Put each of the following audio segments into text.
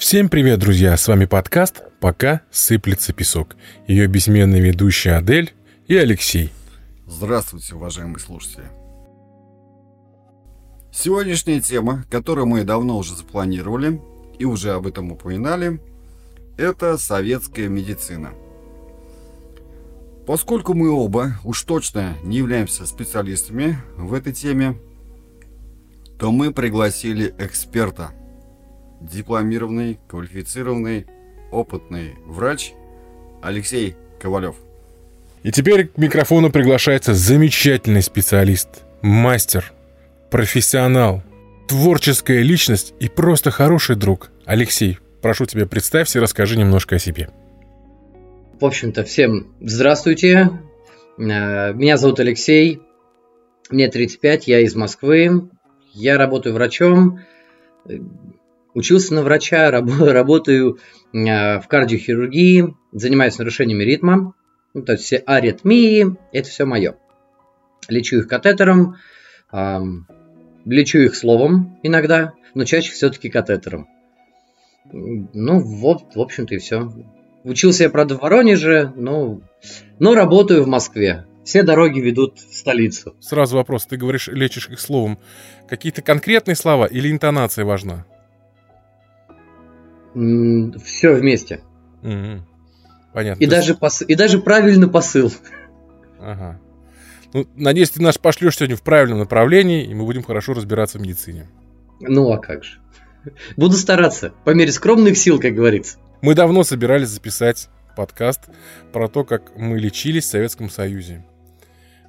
Всем привет, друзья! С вами подкаст «Пока сыплется песок». Ее бессменные ведущие Адель и Алексей. Здравствуйте, уважаемые слушатели. Сегодняшняя тема, которую мы давно уже запланировали и уже об этом упоминали, это советская медицина. Поскольку мы оба уж точно не являемся специалистами в этой теме, то мы пригласили эксперта, дипломированный, квалифицированный, опытный врач Алексей Ковалев. И теперь к микрофону приглашается замечательный специалист, мастер, профессионал, творческая личность и просто хороший друг. Алексей, прошу тебя, представься и расскажи немножко о себе. В общем-то, всем здравствуйте. Э, меня зовут Алексей. Мне 35, я из Москвы. Я работаю врачом. Учился на врача, работаю э, в кардиохирургии, занимаюсь нарушениями ритма. Ну, то есть все аритмии, это все мое. Лечу их катетером, лечу их словом иногда, но чаще все-таки катетером. Ну, вот, в общем-то, и все. Учился я, правда, в Воронеже, но, но работаю в Москве. Все дороги ведут в столицу. Сразу вопрос. Ты говоришь, лечишь их словом. Какие-то конкретные слова или интонация важна? Все вместе. Угу. Понятно. И, То даже пос... и даже правильный посыл. Ага. Ну, надеюсь, ты нас пошлешь сегодня в правильном направлении, и мы будем хорошо разбираться в медицине. Ну, а как же. Буду стараться, по мере скромных сил, как говорится. Мы давно собирались записать подкаст про то, как мы лечились в Советском Союзе.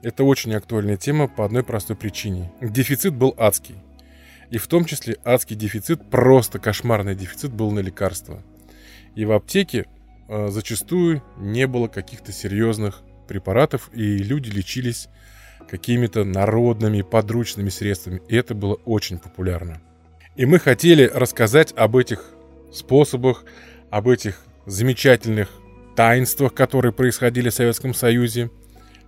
Это очень актуальная тема по одной простой причине. Дефицит был адский. И в том числе адский дефицит, просто кошмарный дефицит был на лекарства. И в аптеке э, зачастую не было каких-то серьезных препаратов, и люди лечились какими-то народными подручными средствами. И это было очень популярно. И мы хотели рассказать об этих способах, об этих замечательных таинствах, которые происходили в Советском Союзе.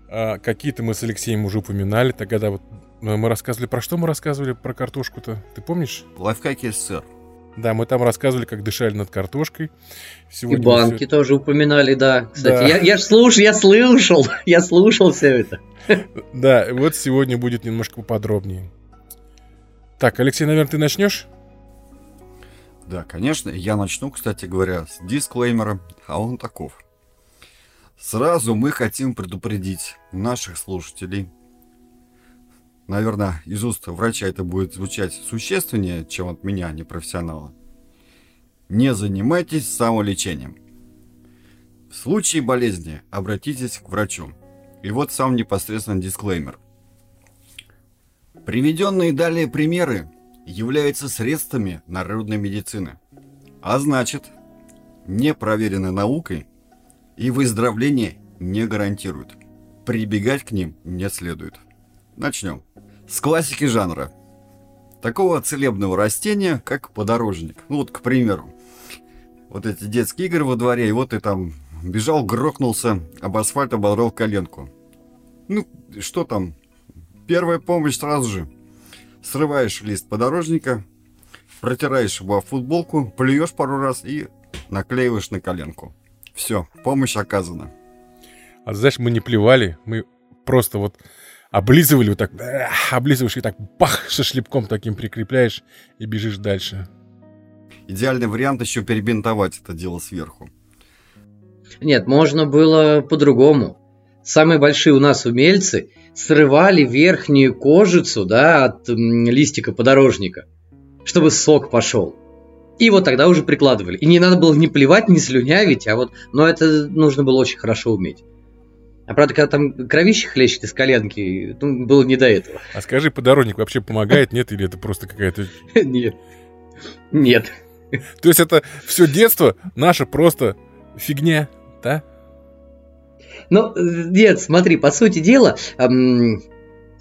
А, какие-то мы с Алексеем уже упоминали. Тогда вот мы рассказывали... Про что мы рассказывали про картошку-то? Ты помнишь? Лайфхаки СССР. Да, мы там рассказывали, как дышали над картошкой. Сегодня И банки все... тоже упоминали, да. Кстати, да. я, я слушал, я слушал, я слушал все это. Да, вот сегодня будет немножко поподробнее. Так, Алексей, наверное, ты начнешь? Да, конечно, я начну, кстати говоря, с дисклеймера, а он таков. Сразу мы хотим предупредить наших слушателей. Наверное, из уст врача это будет звучать существеннее, чем от меня, непрофессионала. Не занимайтесь самолечением. В случае болезни обратитесь к врачу. И вот сам непосредственно дисклеймер. Приведенные далее примеры являются средствами народной медицины, а значит, не проверены наукой и выздоровление не гарантируют. Прибегать к ним не следует. Начнем. С классики жанра. Такого целебного растения, как подорожник. Ну вот, к примеру, вот эти детские игры во дворе, и вот ты там бежал, грохнулся, об асфальт ободрал коленку. Ну, что там? Первая помощь сразу же. Срываешь лист подорожника, протираешь его футболку, плюешь пару раз и наклеиваешь на коленку. Все, помощь оказана. А знаешь, мы не плевали, мы просто вот облизывали вот так, облизываешь и так бах, шашлепком таким прикрепляешь и бежишь дальше. Идеальный вариант еще перебинтовать это дело сверху. Нет, можно было по-другому. Самые большие у нас умельцы срывали верхнюю кожицу да, от листика подорожника, чтобы сок пошел. И вот тогда уже прикладывали. И не надо было не плевать, не слюнявить, а вот... Но это нужно было очень хорошо уметь. А правда, когда там кровище хлещет из коленки, ну, было не до этого. А скажи, подорожник вообще помогает, нет? Или это просто какая-то... Нет. Нет. То есть это все детство наше просто фигня, да? Ну, нет, смотри, по сути дела,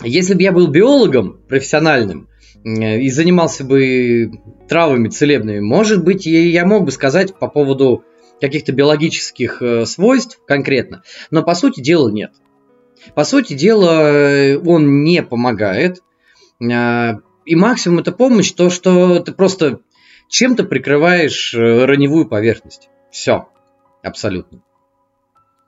если бы я был биологом профессиональным, и занимался бы травами целебными, может быть, я мог бы сказать по поводу каких-то биологических э, свойств конкретно, но по сути дела нет. По сути дела он не помогает, а, и максимум это помощь, то, что ты просто чем-то прикрываешь э, раневую поверхность. Все. Абсолютно.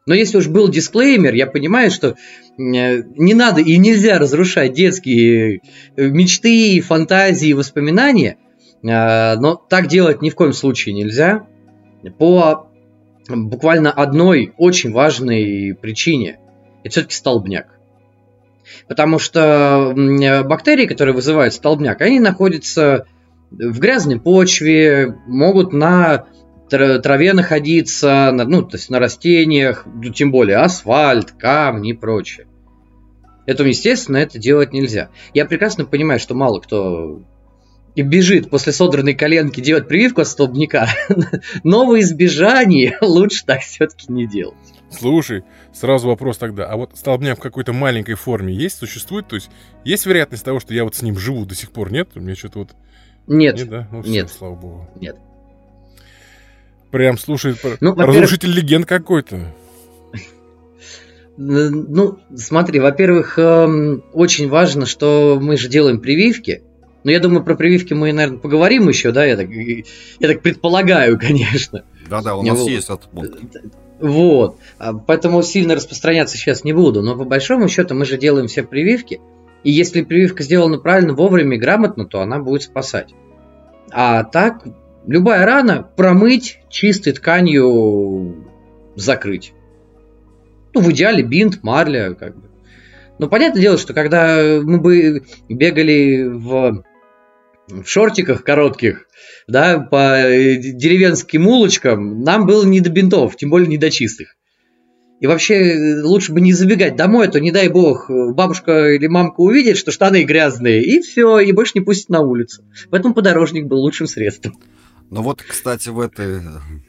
Но если уж был дисклеймер, я понимаю, что э, не надо и нельзя разрушать детские э, мечты, фантазии, воспоминания, но так делать ни в коем случае нельзя. По буквально одной очень важной причине. Это все-таки столбняк. Потому что бактерии, которые вызывают столбняк, они находятся в грязной почве, могут на траве находиться, на, ну, то есть на растениях, ну, тем более асфальт, камни и прочее. Поэтому, естественно, это делать нельзя. Я прекрасно понимаю, что мало кто и бежит после содранной коленки делать прививку от столбняка, но в избежании лучше так все-таки не делать. Слушай, сразу вопрос тогда, а вот столбняк в какой-то маленькой форме есть, существует? То есть есть вероятность того, что я вот с ним живу до сих пор, нет? У меня что-то вот... Нет. Нет, да? Ну, все, нет. слава богу. Нет. Прям, слушай, ну, разрушитель легенд какой-то. Ну, смотри, во-первых, эм, очень важно, что мы же делаем прививки, но я думаю, про прививки мы, наверное, поговорим еще, да, я так, я так предполагаю, конечно. Да-да, у нас вот. есть этот пункт. Вот, а, поэтому сильно распространяться сейчас не буду, но по большому счету мы же делаем все прививки, и если прививка сделана правильно, вовремя и грамотно, то она будет спасать. А так, любая рана промыть чистой тканью закрыть. Ну, в идеале бинт, марля, как бы. Но понятное дело, что когда мы бы бегали в в шортиках коротких, да, по э, деревенским улочкам, нам было не до бинтов, тем более не до чистых. И вообще э, лучше бы не забегать домой, а то не дай бог бабушка или мамка увидит, что штаны грязные, и все, и больше не пустит на улицу. Поэтому подорожник был лучшим средством. Ну вот, кстати, в этой,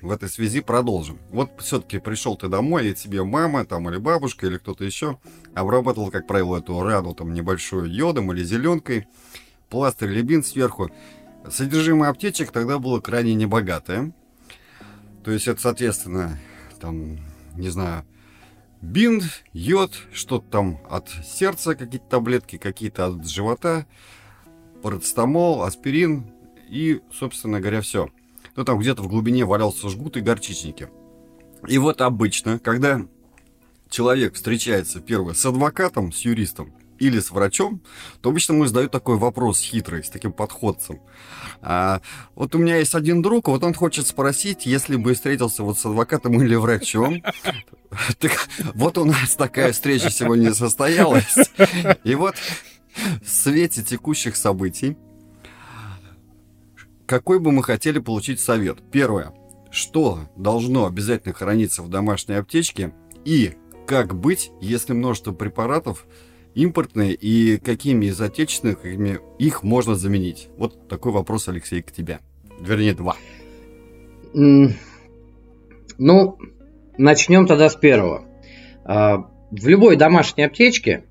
в этой связи продолжим. Вот все-таки пришел ты домой, и тебе мама там или бабушка или кто-то еще обрабатывал, как правило, эту рану там небольшой йодом или зеленкой пластырь или сверху. Содержимое аптечек тогда было крайне небогатое. То есть это, соответственно, там, не знаю, бинт, йод, что-то там от сердца, какие-то таблетки, какие-то от живота, парацетамол, аспирин и, собственно говоря, все. Ну, там где-то в глубине валялся жгут и горчичники. И вот обычно, когда человек встречается первое с адвокатом, с юристом, или с врачом, то обычно ему задают такой вопрос хитрый, с таким подходцем. А, вот у меня есть один друг, вот он хочет спросить, если бы встретился вот с адвокатом или врачом, так, вот у нас такая встреча сегодня состоялась. И вот в свете текущих событий, какой бы мы хотели получить совет? Первое. Что должно обязательно храниться в домашней аптечке? И как быть, если множество препаратов импортные и какими из отечественных их можно заменить? Вот такой вопрос, Алексей, к тебе. Вернее, два. Ну, начнем тогда с первого. А, в любой домашней аптечке,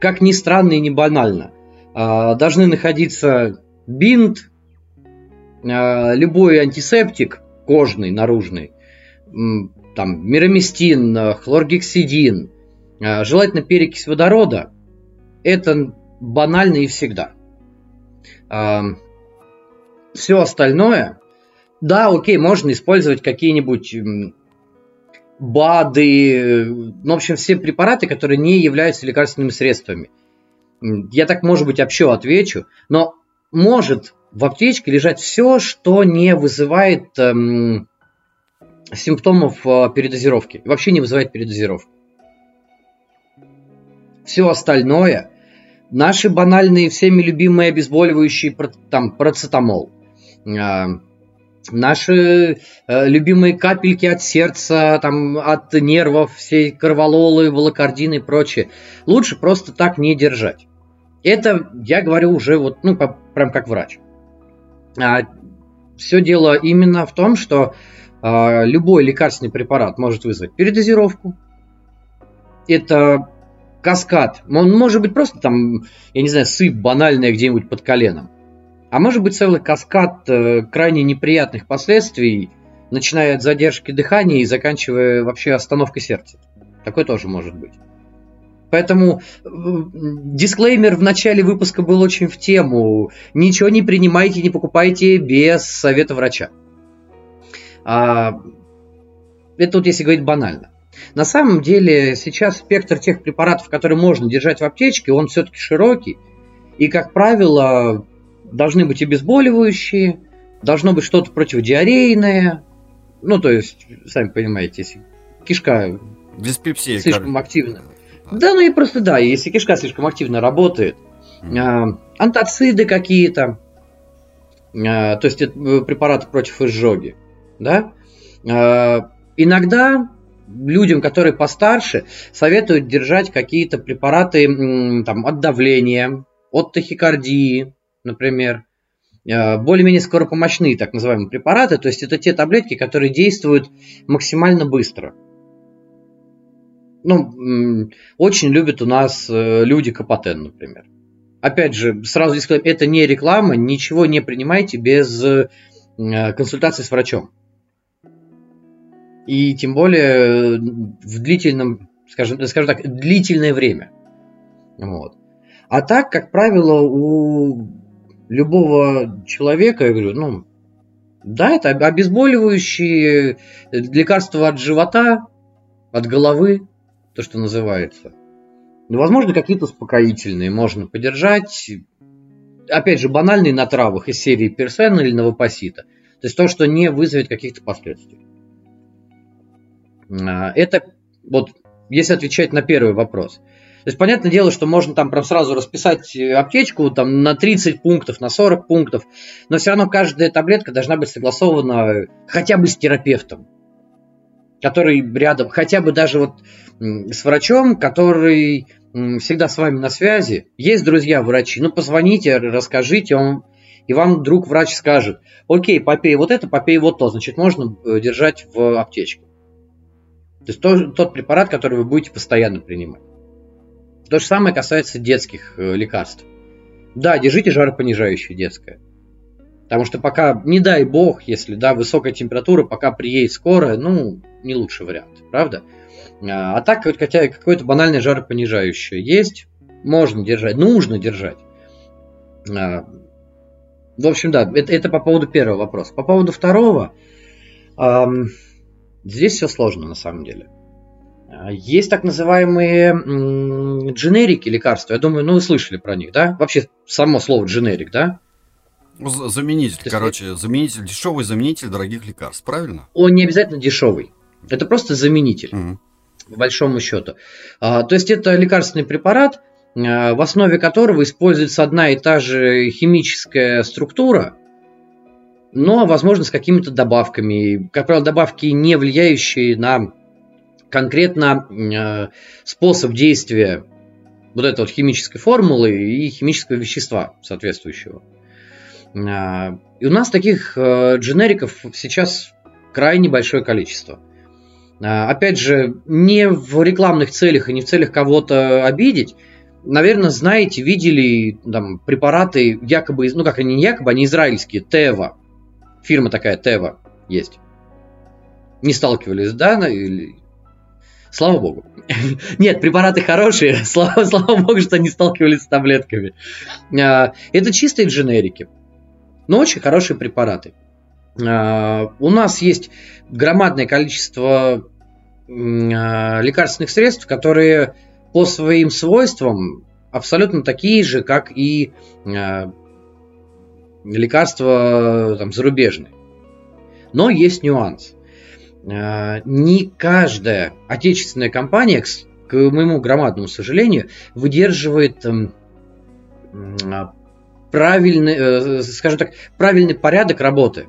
как ни странно и не банально, а, должны находиться бинт, а, любой антисептик, кожный, наружный, там, мироместин, хлоргексидин, желательно перекись водорода. Это банально и всегда. А, Все остальное, да, окей, можно использовать какие-нибудь БАДы, ну, в общем, все препараты, которые не являются лекарственными средствами. Я так, может быть, общо отвечу, но может в аптечке лежать все, что не вызывает эм, симптомов э, передозировки. Вообще не вызывает передозировку. Все остальное, наши банальные, всеми любимые обезболивающие, там, процетамол, а, наши э, любимые капельки от сердца, там, от нервов, все кровололы, волокордины и прочее, лучше просто так не держать. Это я говорю уже вот, ну, по, прям как врач. А, все дело именно в том, что а, любой лекарственный препарат может вызвать передозировку. Это каскад. Он может быть просто там, я не знаю, сыпь банальная где-нибудь под коленом. А может быть целый каскад э, крайне неприятных последствий, начиная от задержки дыхания и заканчивая вообще остановкой сердца. Такое тоже может быть. Поэтому э, дисклеймер в начале выпуска был очень в тему. Ничего не принимайте, не покупайте без совета врача. А, это вот если говорить банально. На самом деле сейчас спектр тех препаратов, которые можно держать в аптечке, он все-таки широкий. И, как правило, должны быть обезболивающие, должно быть что-то противодиарейное. Ну, то есть, сами понимаете, если кишка Диспепсия, слишком активна. Да, ну и просто да, если кишка слишком активно работает, mm. антоциды какие-то, а, то есть это препараты против изжоги, да. А, иногда людям, которые постарше, советуют держать какие-то препараты там, от давления, от тахикардии, например, более-менее скоропомощные так называемые препараты, то есть это те таблетки, которые действуют максимально быстро ну, очень любят у нас э, люди Капотен, например. Опять же, сразу сказать, это не реклама, ничего не принимайте без э, консультации с врачом. И тем более в длительном, скажем, скажем так, длительное время. Вот. А так, как правило, у любого человека, я говорю, ну, да, это обезболивающие лекарства от живота, от головы, то, что называется. Ну, возможно, какие-то успокоительные можно подержать. Опять же, банальные на травах из серии персена или новопосита. То есть то, что не вызовет каких-то последствий. А, это вот, если отвечать на первый вопрос. То есть, понятное дело, что можно там прям сразу расписать аптечку там, на 30 пунктов, на 40 пунктов, но все равно каждая таблетка должна быть согласована хотя бы с терапевтом, который рядом, хотя бы даже вот с врачом, который всегда с вами на связи. Есть друзья-врачи, ну позвоните, расскажите, он, и вам друг врач скажет, окей, попей вот это, попей вот то, значит, можно э, держать в аптечке. То есть то, тот препарат, который вы будете постоянно принимать. То же самое касается детских э, лекарств. Да, держите жаропонижающее детское. Потому что пока, не дай бог, если да, высокая температура, пока приедет скорая, ну, не лучший вариант, правда? А, а так, хотя какое-то банальное жаропонижающее есть, можно держать, нужно держать. А, в общем, да, это, это по поводу первого вопроса. По поводу второго, эм, здесь все сложно на самом деле. А, есть так называемые дженерики лекарства. Я думаю, ну вы слышали про них, да? Вообще само слово дженерик, да? Ну, заменитель, есть, короче, заменитель, дешевый заменитель дорогих лекарств, правильно? Он не обязательно дешевый. Это просто заменитель. Угу по большому счету. А, то есть это лекарственный препарат, а, в основе которого используется одна и та же химическая структура, но, возможно, с какими-то добавками. Как правило, добавки, не влияющие на конкретно а, способ действия вот этой вот химической формулы и химического вещества соответствующего. И у нас таких дженериков сейчас крайне большое количество – опять же, не в рекламных целях и не в целях кого-то обидеть. Наверное, знаете, видели там препараты якобы, ну как они не якобы, они израильские, Тева. Фирма такая Тева есть. Не сталкивались, да? Или... Слава богу. Нет, препараты хорошие, слава, слава богу, что не сталкивались с таблетками. А, это чистые дженерики, но очень хорошие препараты. А, у нас есть громадное количество а, лекарственных средств, которые по своим свойствам абсолютно такие же, как и лекарства там, зарубежные. Но есть нюанс. Не каждая отечественная компания, к моему громадному сожалению, выдерживает правильный, э, скажем так, правильный порядок работы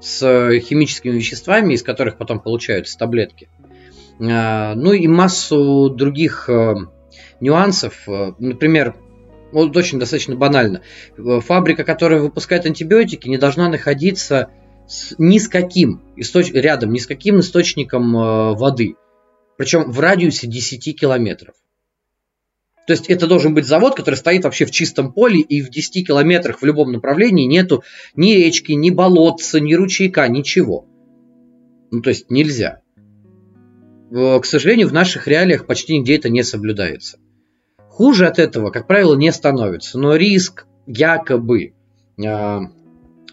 с э, химическими веществами, из которых потом получаются таблетки. А, ну и массу других э, нюансов. Э, например, вот очень достаточно банально. Фабрика, которая выпускает антибиотики, не должна находиться с, ни с каким источ... рядом, ни с каким источником воды. Причем в радиусе 10 километров. То есть это должен быть завод, который стоит вообще в чистом поле, и в 10 километрах в любом направлении нету ни речки, ни болотца, ни ручейка, ничего. Ну, то есть нельзя. К сожалению, в наших реалиях почти нигде это не соблюдается. Хуже от этого, как правило, не становится. Но риск якобы, э,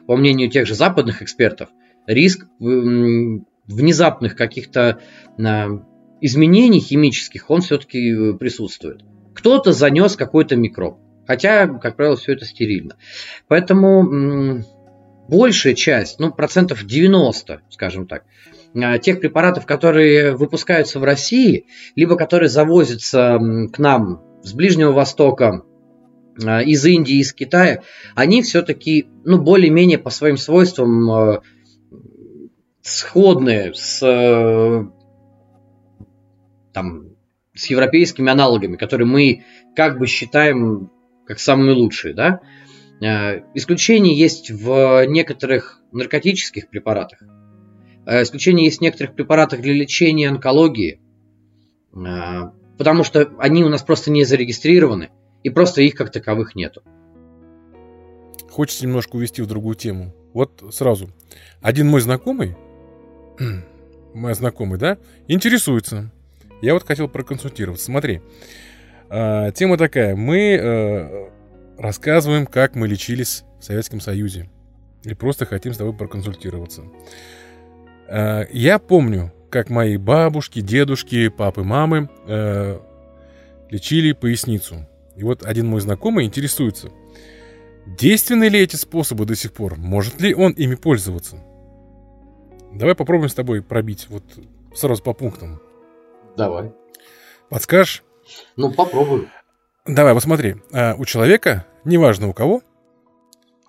по мнению тех же западных экспертов, риск внезапных каких-то э, изменений химических, он все-таки присутствует. Кто-то занес какой-то микроб. Хотя, как правило, все это стерильно. Поэтому большая часть, ну, процентов 90, скажем так, а, тех препаратов, которые выпускаются в России, либо которые завозятся к нам с Ближнего Востока, а, из Индии, из Китая, они все-таки, ну, более-менее по своим свойствам а, сходны с, там, с европейскими аналогами, которые мы как бы считаем как самые лучшие, да. Исключения есть в некоторых наркотических препаратах. Э, исключение есть в некоторых препаратах для лечения онкологии, э, потому что они у нас просто не зарегистрированы, и просто их как таковых нету. Хочется немножко увести в другую тему. Вот сразу. Один мой знакомый, мой знакомый, да, интересуется. Я вот хотел проконсультироваться. Смотри, э, тема такая. Мы рассказываем, как мы лечились в Советском Союзе. Или просто хотим с тобой проконсультироваться. Э, я помню, как мои бабушки, дедушки, папы, мамы э, лечили поясницу. И вот один мой знакомый интересуется, действенны ли эти способы до сих пор? Может ли он ими пользоваться? Давай попробуем с тобой пробить вот сразу по пунктам. Давай. Подскажешь? Ну, попробуй. Давай, посмотри. А, у человека, неважно у кого,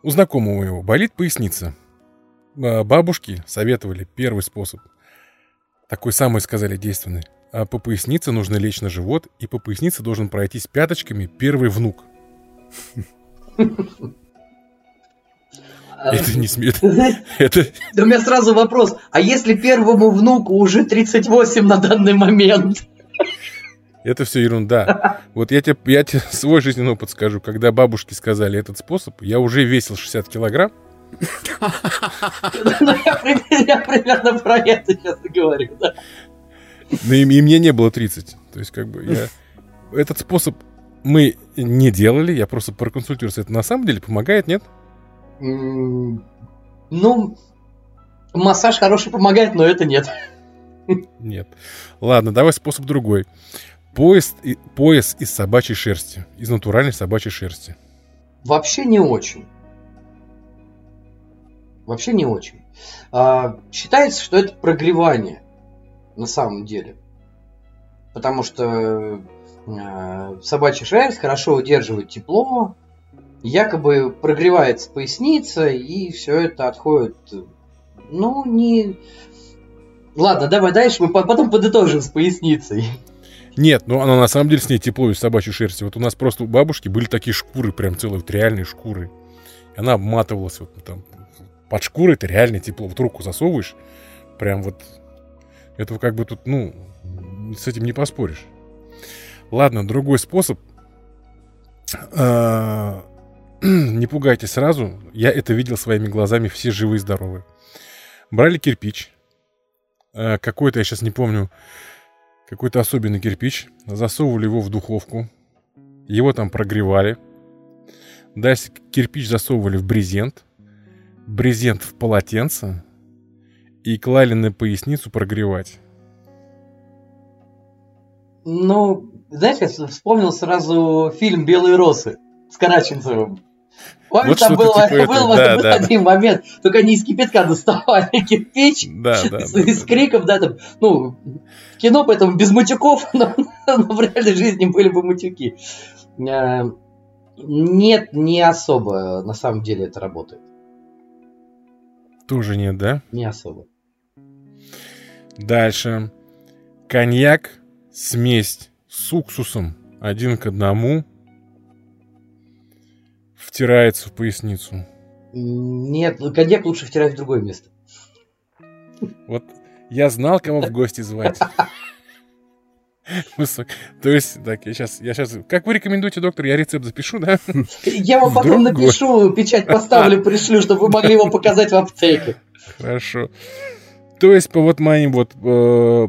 у знакомого его болит поясница – бабушки советовали первый способ. Такой самый, сказали, действенный. А по пояснице нужно лечь на живот, и по пояснице должен пройтись пяточками первый внук. Это не смеет. Это... Да у меня сразу вопрос. А если первому внуку уже 38 на данный момент? Это все ерунда. Вот я тебе, я тебе свой жизненный опыт скажу. Когда бабушки сказали этот способ, я уже весил 60 килограмм. Я примерно про это сейчас и говорю, да. Ну и мне не было 30. То есть, как бы, я... Этот способ мы не делали, я просто проконсультировался. Это на самом деле помогает, нет? Ну, массаж хороший помогает, но это нет. Нет. Ладно, давай способ другой. Пояс, пояс из собачьей шерсти, из натуральной собачьей шерсти. Вообще не очень. Вообще не очень. А, считается, что это прогревание на самом деле. Потому что э, собачья шерсть хорошо удерживает тепло, якобы прогревается поясница, и все это отходит. Ну, не. Ладно, давай дальше, мы потом подытожим с поясницей. Нет, ну она на самом деле с ней тепло из собачьей шерсти. Вот у нас просто у бабушки были такие шкуры, прям целые, вот реальные шкуры. И она обматывалась вот там под шкурой это реально тепло. Вот руку засовываешь, прям вот... Это как бы тут, ну, с этим не поспоришь. Ладно, другой способ. А, не пугайте сразу. Я это видел своими глазами, все живые и здоровые. Брали кирпич. А, какой-то, я сейчас не помню, какой-то особенный кирпич. Засовывали его в духовку. Его там прогревали. Дальше кирпич засовывали в брезент брезент в полотенце и клали на поясницу прогревать. Ну, знаешь, я вспомнил сразу фильм «Белые росы» с Караченцевым. Помнишь, вот там был, типа был, это, был да, один да. момент, только они из кипятка доставали кирпич да, да, с, да, с да, криком, да, там, ну, кино поэтому без матюков, но, но в реальной жизни были бы матюки. Э, нет, не особо на самом деле это работает. Тоже нет, да? Не особо. Дальше. Коньяк, смесь с уксусом один к одному втирается в поясницу. Нет, ну, коньяк лучше втирать в другое место. Вот я знал, кого в гости звать. То есть, так, я сейчас, я сейчас... Как вы рекомендуете, доктор? Я рецепт запишу, да? Я вам потом напишу, печать поставлю, пришлю, чтобы вы могли его показать в аптеке. Хорошо. То есть, по вот моим вот э,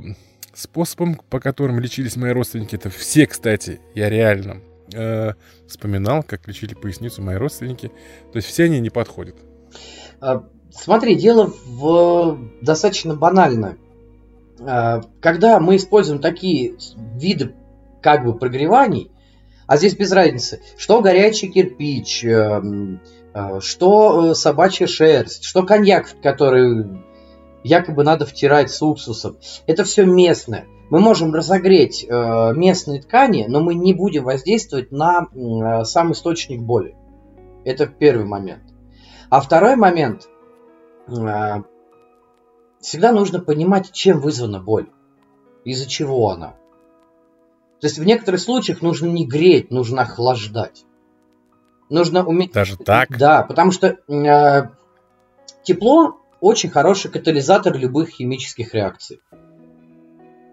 способам, по которым лечились мои родственники, это все, кстати, я реально э, вспоминал, как лечили поясницу мои родственники. То есть все они не подходят. А, смотри, дело в достаточно банально. А, когда мы используем такие виды как бы прогреваний, а здесь без разницы, что горячий кирпич, эм, э, что э, собачья шерсть, что коньяк, который якобы надо втирать с уксусом. Это все местное. Мы можем разогреть э, местные ткани, но мы не будем воздействовать на сам источник боли. Это первый момент. А второй момент. Всегда нужно понимать, чем вызвана боль. Из-за чего она. То есть в некоторых случаях нужно не греть, нужно охлаждать. Нужно уметь... Даже так? Да, потому что э, тепло очень хороший катализатор любых химических реакций.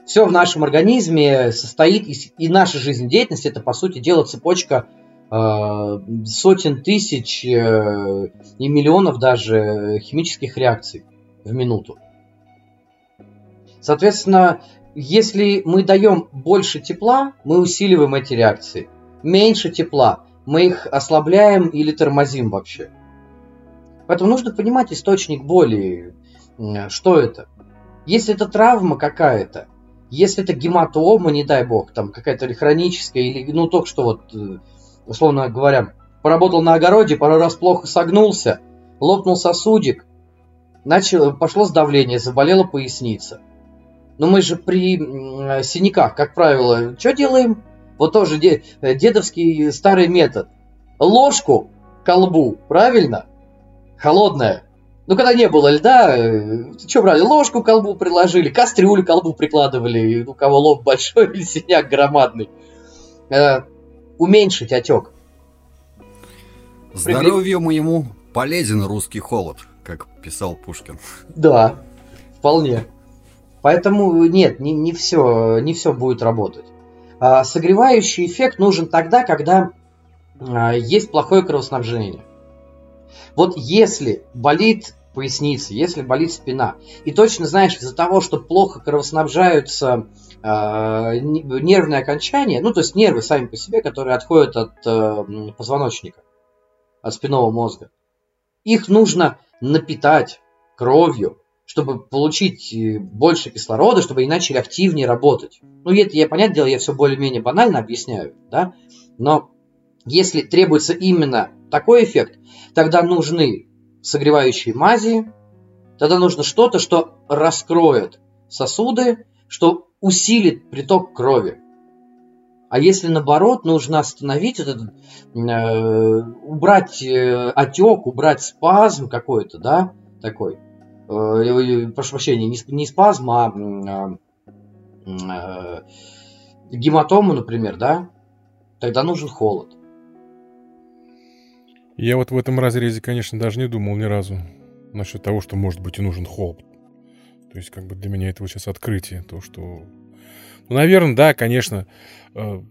Все в нашем организме состоит, из, и наша жизнедеятельность это, по сути дела, цепочка э, сотен тысяч э, и миллионов даже химических реакций в минуту. Соответственно, если мы даем больше тепла, мы усиливаем эти реакции. Меньше тепла, мы их ослабляем или тормозим вообще. Поэтому нужно понимать источник боли, что это. Если это травма какая-то, если это гематома, не дай бог, там какая-то хроническая, или, ну, только что вот, э, условно говоря, поработал на огороде, пару раз плохо согнулся, лопнул сосудик, начало, пошло сдавление, заболела поясница – но мы же при синяках, как правило, что делаем? Вот тоже дедовский старый метод. Ложку колбу, правильно? Холодная. Ну, когда не было льда, э, что брали? Ложку колбу приложили, кастрюлю колбу прикладывали, у кого лоб большой или синяк громадный. Э, уменьшить отек. Здоровью моему полезен русский холод, как писал Пушкин. Да, вполне. Поэтому нет, не, не, все, не все будет работать. А, согревающий эффект нужен тогда, когда а, есть плохое кровоснабжение. Вот если болит поясница, если болит спина, и точно знаешь, из-за того, что плохо кровоснабжаются э, нервные окончания, ну то есть нервы сами по себе, которые отходят от э, позвоночника, от спинного мозга, их нужно напитать кровью, чтобы получить э, больше кислорода, чтобы они начали активнее работать. Ну, это я, понятное дело, я все более-менее банально объясняю, да, но если требуется именно такой эффект, тогда нужны согревающие мази, тогда нужно что-то, что раскроет сосуды, что усилит приток крови. А если наоборот, нужно остановить этот, э, убрать э, отек, убрать спазм какой-то, да, такой, прошу прощения, не, не спазм, а э, гематому, например, да, тогда нужен холод. Я вот в этом разрезе, конечно, даже не думал ни разу насчет того, что может быть и нужен холод. То есть, как бы для меня это вот сейчас открытие, то, что... Ну, наверное, да, конечно, э,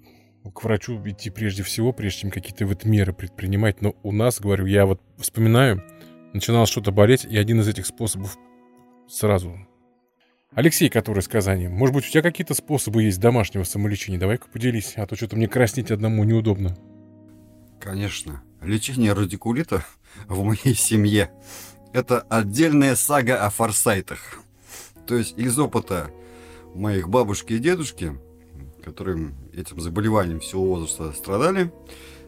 к врачу идти прежде всего, прежде чем какие-то вот меры предпринимать. Но у нас, говорю, я вот вспоминаю, начинало что-то болеть, и один из этих способов сразу. Алексей, который из Казани, может быть, у тебя какие-то способы есть домашнего самолечения? Давай-ка поделись, а то что-то мне краснеть одному неудобно. Конечно. Лечение радикулита в моей семье – это отдельная сага о форсайтах. То есть из опыта моих бабушки и дедушки, которым этим заболеванием всего возраста страдали,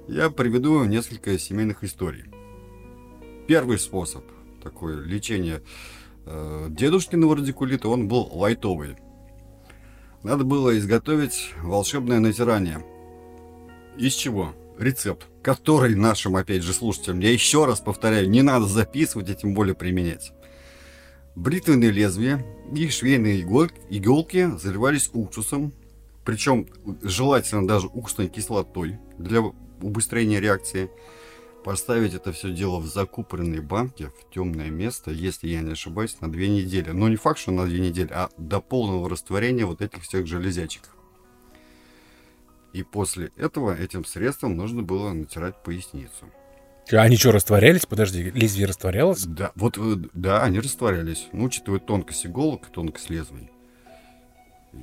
я приведу несколько семейных историй. Первый способ такое лечение э, дедушкиного радикулита, он был лайтовый. Надо было изготовить волшебное натирание. Из чего? Рецепт, который нашим, опять же, слушателям, я еще раз повторяю, не надо записывать и тем более применять. Бритвенные лезвия и швейные иголки заливались уксусом, причем желательно даже уксусной кислотой для убыстрения реакции – поставить это все дело в закупоренной банке в темное место, если я не ошибаюсь, на две недели. Но не факт, что на две недели, а до полного растворения вот этих всех железячек. И после этого этим средством нужно было натирать поясницу. А они что, растворялись? Подожди, лезвие растворялось? Да, вот, э, да, они растворялись. Ну, учитывая тонкость иголок и тонкость лезвий.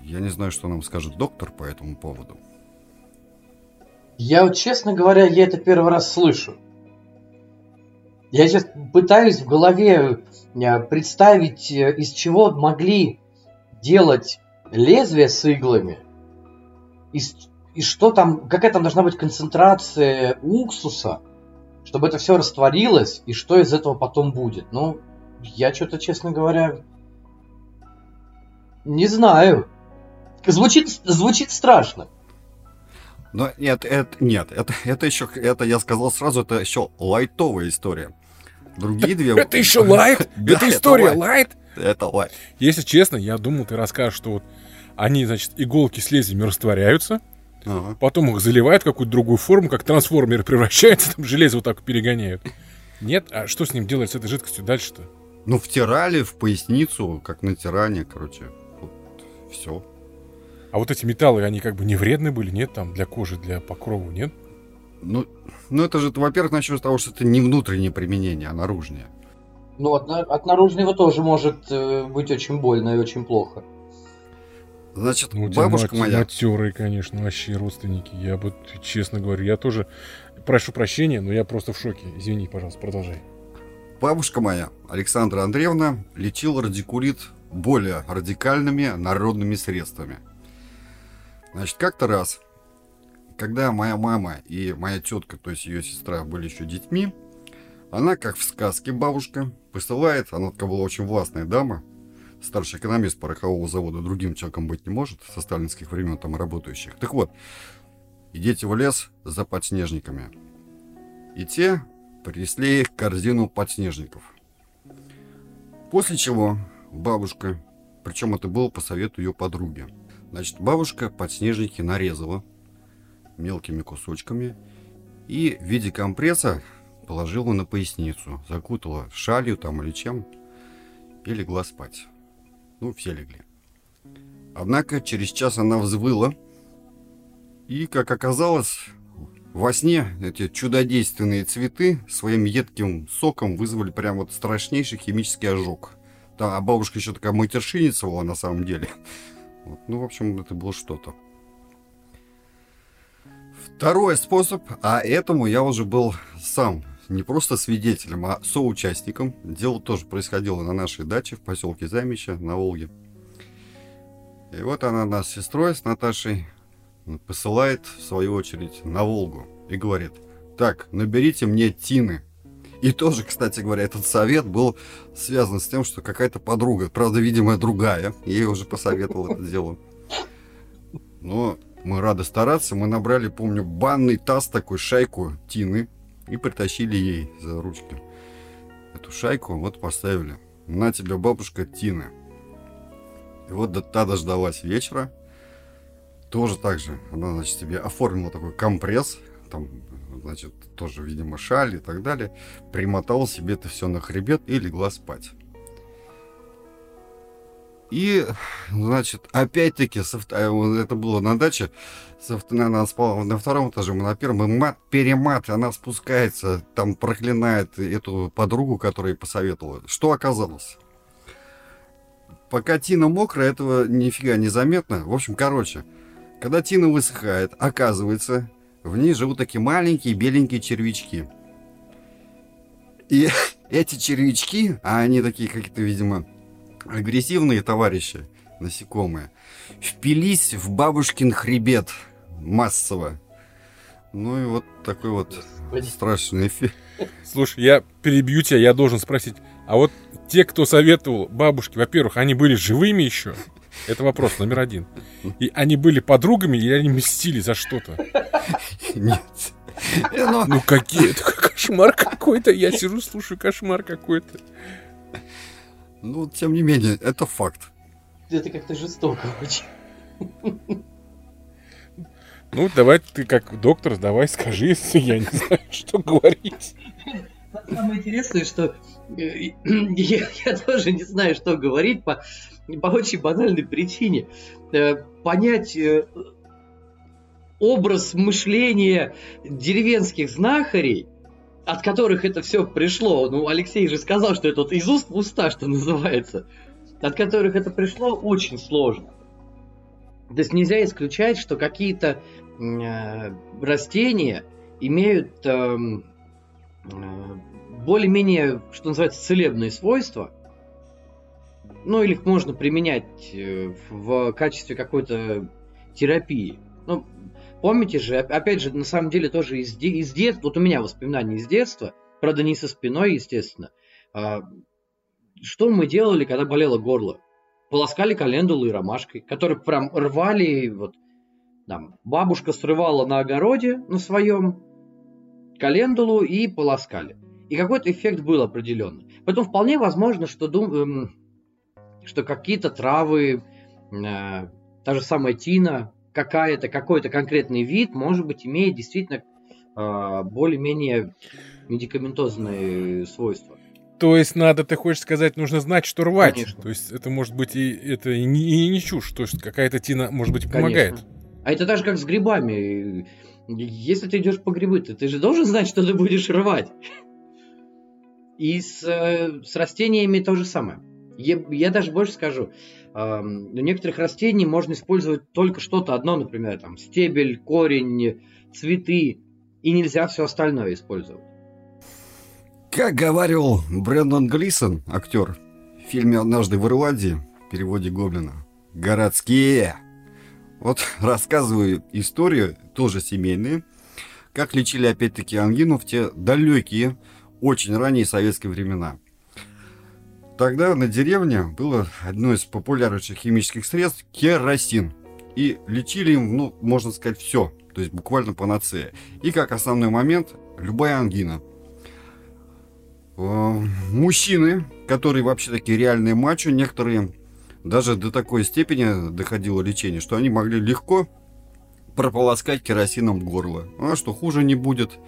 Я не знаю, что нам скажет доктор по этому поводу. Я, вот, честно говоря, я это первый раз слышу. Я сейчас пытаюсь в голове э, представить, э, из чего могли делать лезвие с иглами, из, и что там, какая там должна быть концентрация уксуса, чтобы это все растворилось, и что из этого потом будет. Ну, я что-то, честно говоря, не знаю. Звучит, звучит страшно. Но нет, это, нет, это, это еще, это я сказал сразу, это еще лайтовая история. Другие две... Это еще лайт? Это история лайт? Это лайт. Если честно, я думал, ты расскажешь, что вот они, значит, иголки с лезвиями растворяются, ага. потом их заливают в какую-то другую форму, как трансформеры превращаются, там железо вот так перегоняют. Нет? А что с ним делать, с этой жидкостью дальше-то? Ну, втирали в поясницу, как натирание, короче. Вот, все. А вот эти металлы, они как бы не вредны были, нет, там, для кожи, для покрова, нет? Ну, ну это же, во-первых, начнем с того, что это не внутреннее применение, а наружнее. Ну, от, от наружного тоже может э, быть очень больно и очень плохо. Значит, ну, бабушка моя... Матерые, конечно, вообще родственники. Я бы, честно говорю, я тоже прошу прощения, но я просто в шоке. Извини, пожалуйста, продолжай. Бабушка моя, Александра Андреевна, лечила радикулит более радикальными народными средствами. Значит, как-то раз, когда моя мама и моя тетка, то есть ее сестра, были еще детьми, она, как в сказке бабушка, посылает, она такая была очень властная дама, старший экономист порохового завода другим человеком быть не может, со сталинских времен там работающих. Так вот, идите в лес за подснежниками. И те принесли корзину подснежников. После чего бабушка, причем это было по совету ее подруги, значит, бабушка подснежники нарезала мелкими кусочками и в виде компресса положила на поясницу, закутала шалью там или чем и легла спать. Ну, все легли. Однако через час она взвыла, и, как оказалось, во сне эти чудодейственные цветы своим едким соком вызвали прям вот страшнейший химический ожог. Да, а бабушка еще такая матершинница была на самом деле. Вот. Ну, в общем, это было что-то. Второй способ, а этому я уже был сам не просто свидетелем, а соучастником. Дело тоже происходило на нашей даче в поселке Замища на Волге. И вот она нас с сестрой, с Наташей, посылает, в свою очередь, на Волгу и говорит, так, наберите мне тины. И тоже, кстати говоря, этот совет был связан с тем, что какая-то подруга, правда, видимо, другая, ей уже посоветовал это дело. Но мы рады стараться, мы набрали, помню, банный таз такой, шайку тины, и притащили ей за ручки эту шайку, вот поставили. На тебе, бабушка, Тина. И вот та дождалась вечера. Тоже так же. Она, значит, себе оформила такой компресс. Там, значит, тоже, видимо, шаль и так далее. Примотала себе это все на хребет и легла спать. И, значит, опять-таки, э, это было на даче, она спала на втором этаже, мы на первом, и мат, перемат, она спускается, там проклинает эту подругу, которая ей посоветовала. Что оказалось? Пока тина мокрая, этого нифига не заметно. В общем, короче, когда тина высыхает, оказывается, в ней живут такие маленькие беленькие червячки. И эти червячки, а они такие какие-то, видимо, агрессивные товарищи, насекомые, впились в бабушкин хребет массово. Ну и вот такой вот страшный эффект. Слушай, я перебью тебя, я должен спросить, а вот те, кто советовал бабушке, во-первых, они были живыми еще? Это вопрос номер один. И они были подругами или они мстили за что-то? Нет. Ну какие это кошмар какой-то. Я сижу, слушаю, кошмар какой-то. Ну, тем не менее, это факт. Это как-то жестоко очень. Ну, давай ты как доктор, давай скажи, если я не знаю, что говорить. Самое интересное, что э, я, я тоже не знаю, что говорить по, по очень банальной причине. Э, понять э, образ мышления деревенских знахарей от которых это все пришло, ну, Алексей же сказал, что это вот из уст в уста, что называется, от которых это пришло, очень сложно. То есть нельзя исключать, что какие-то э, растения имеют эм, э, более-менее, что называется, целебные свойства, ну или их можно применять э, в качестве какой-то терапии. Ну, помните же, опять же, на самом деле тоже из, из детства, вот у меня воспоминания из детства, правда не со спиной, естественно, а, что мы делали, когда болело горло? Полоскали календулу и ромашкой, которые прям рвали, вот, там, бабушка срывала на огороде на своем календулу и полоскали. И какой-то эффект был определенный. Поэтому вполне возможно, что, дум, эм, что какие-то травы, э, та же самая тина, какая-то, какой-то конкретный вид, может быть, имеет действительно э, более-менее медикаментозные свойства. То есть надо, ты хочешь сказать, нужно знать, что рвать. Конечно. То есть это может быть и это и не, и не чушь. То есть какая-то тина, может быть, помогает. Конечно. А это даже как с грибами. Если ты идешь по грибы, то ты же должен знать, что ты будешь рвать. И с, э, с растениями то же самое. Я, я даже больше скажу. У некоторых растений можно использовать только что-то одно, например, там стебель, корень, цветы, и нельзя все остальное использовать. Как говорил Брэндон Глисон, актер, в фильме «Однажды в Ирландии» в переводе Гоблина, «Городские». Вот рассказываю историю, тоже семейные, как лечили опять-таки ангину в те далекие, очень ранние советские времена. Тогда на деревне было одно из популярнейших химических средств – керосин. И лечили им, ну, можно сказать, все. То есть буквально панацея. И как основной момент – любая ангина – Э, мужчины, которые вообще такие реальные мачо, некоторые даже до такой степени доходило лечение, что они могли легко прополоскать керосином горло. А что хуже не будет.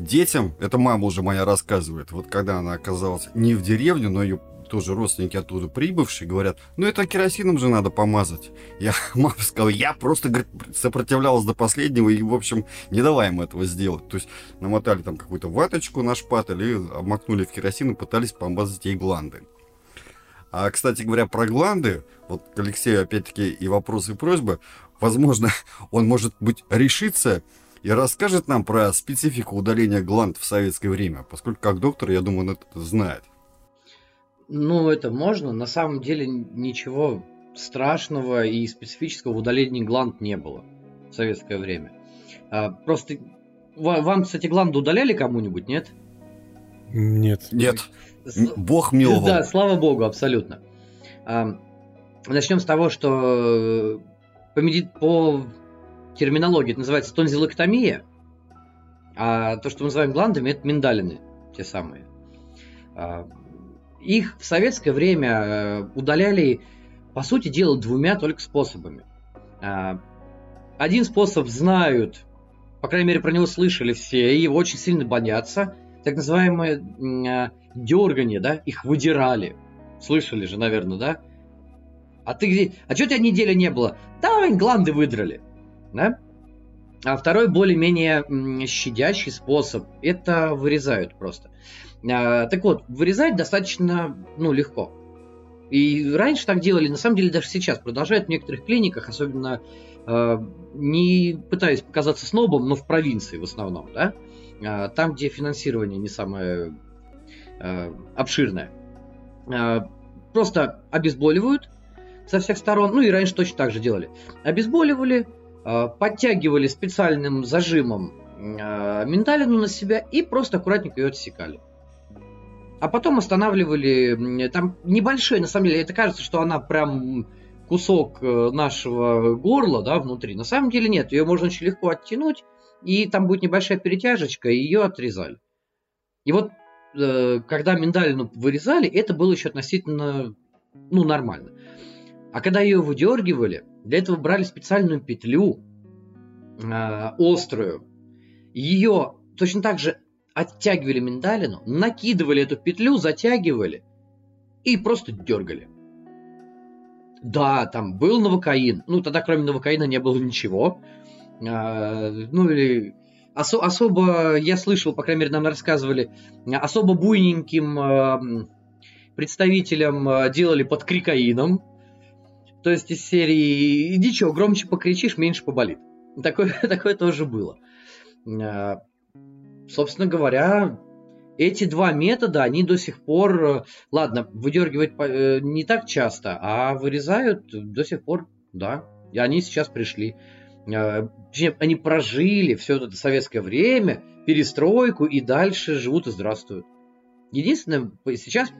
Детям, это мама уже моя рассказывает, вот когда она оказалась не в деревне, но ее тоже родственники оттуда прибывшие, говорят, ну это керосином же надо помазать. Я мама сказала, я просто говорит, сопротивлялась до последнего и, в общем, не дала им этого сделать. То есть намотали там какую-то ваточку на шпатель и обмакнули в керосин и пытались помазать ей гланды. А, кстати говоря, про гланды, вот к Алексею опять-таки и вопросы, и просьбы, возможно, он, может быть, решится и расскажет нам про специфику удаления гланд в советское время, поскольку как доктор, я думаю, он это знает. Ну, это можно. На самом деле ничего страшного и специфического в удалении гланд не было в советское время. А, просто вам, кстати, гланды удаляли кому-нибудь, нет? Нет. Нет. С... Бог миловал. Да, слава богу, абсолютно. А, начнем с того, что э, по, меди... по терминологии это называется тонзиллэктомия, а то, что мы называем гландами, это миндалины, те самые. А, их в советское время э, удаляли, по сути дела, двумя только способами. А, один способ знают, по крайней мере, про него слышали все, и его очень сильно боятся. Так называемое а, дергание, да, их выдирали. Слышали же, наверное, да? А ты где? А что у тебя недели не было? Да, гланды выдрали. Да? А второй более-менее щадящий способ – это вырезают просто. А, так вот, вырезать достаточно ну, легко. И раньше так делали, на самом деле даже сейчас продолжают в некоторых клиниках, особенно э, не пытаясь показаться снобом, но в провинции в основном, да, э, там, где финансирование не самое э, обширное. Э, просто обезболивают со всех сторон, ну и раньше точно так же делали. Обезболивали, подтягивали специальным зажимом э, миндалину на себя и просто аккуратненько ее отсекали а потом останавливали, там небольшой, на самом деле, это кажется, что она прям кусок э, нашего горла, да, внутри. На самом деле нет, ее можно очень легко оттянуть, и там будет небольшая перетяжечка, и ее отрезали. И вот, э, когда миндалину вырезали, это было еще относительно, ну, нормально. А когда ее выдергивали, для этого брали специальную петлю, э, острую, ее точно так же оттягивали миндалину, накидывали эту петлю, затягивали и просто дергали. Да, там был новокаин. Ну, тогда кроме новокаина не было ничего. А, ну, или осо- особо, я слышал, по крайней мере, нам рассказывали, особо буйненьким а, представителям а, делали под крикаином. То есть из серии «Иди что, громче покричишь, меньше поболит». Такое, такое тоже было. Э, собственно говоря, эти два метода, они до сих пор, э, ладно, выдергивать э, не так часто, а вырезают до сих пор, да. И они сейчас пришли. Они прожили все это советское время, перестройку и дальше живут и здравствуют. Единственное, сейчас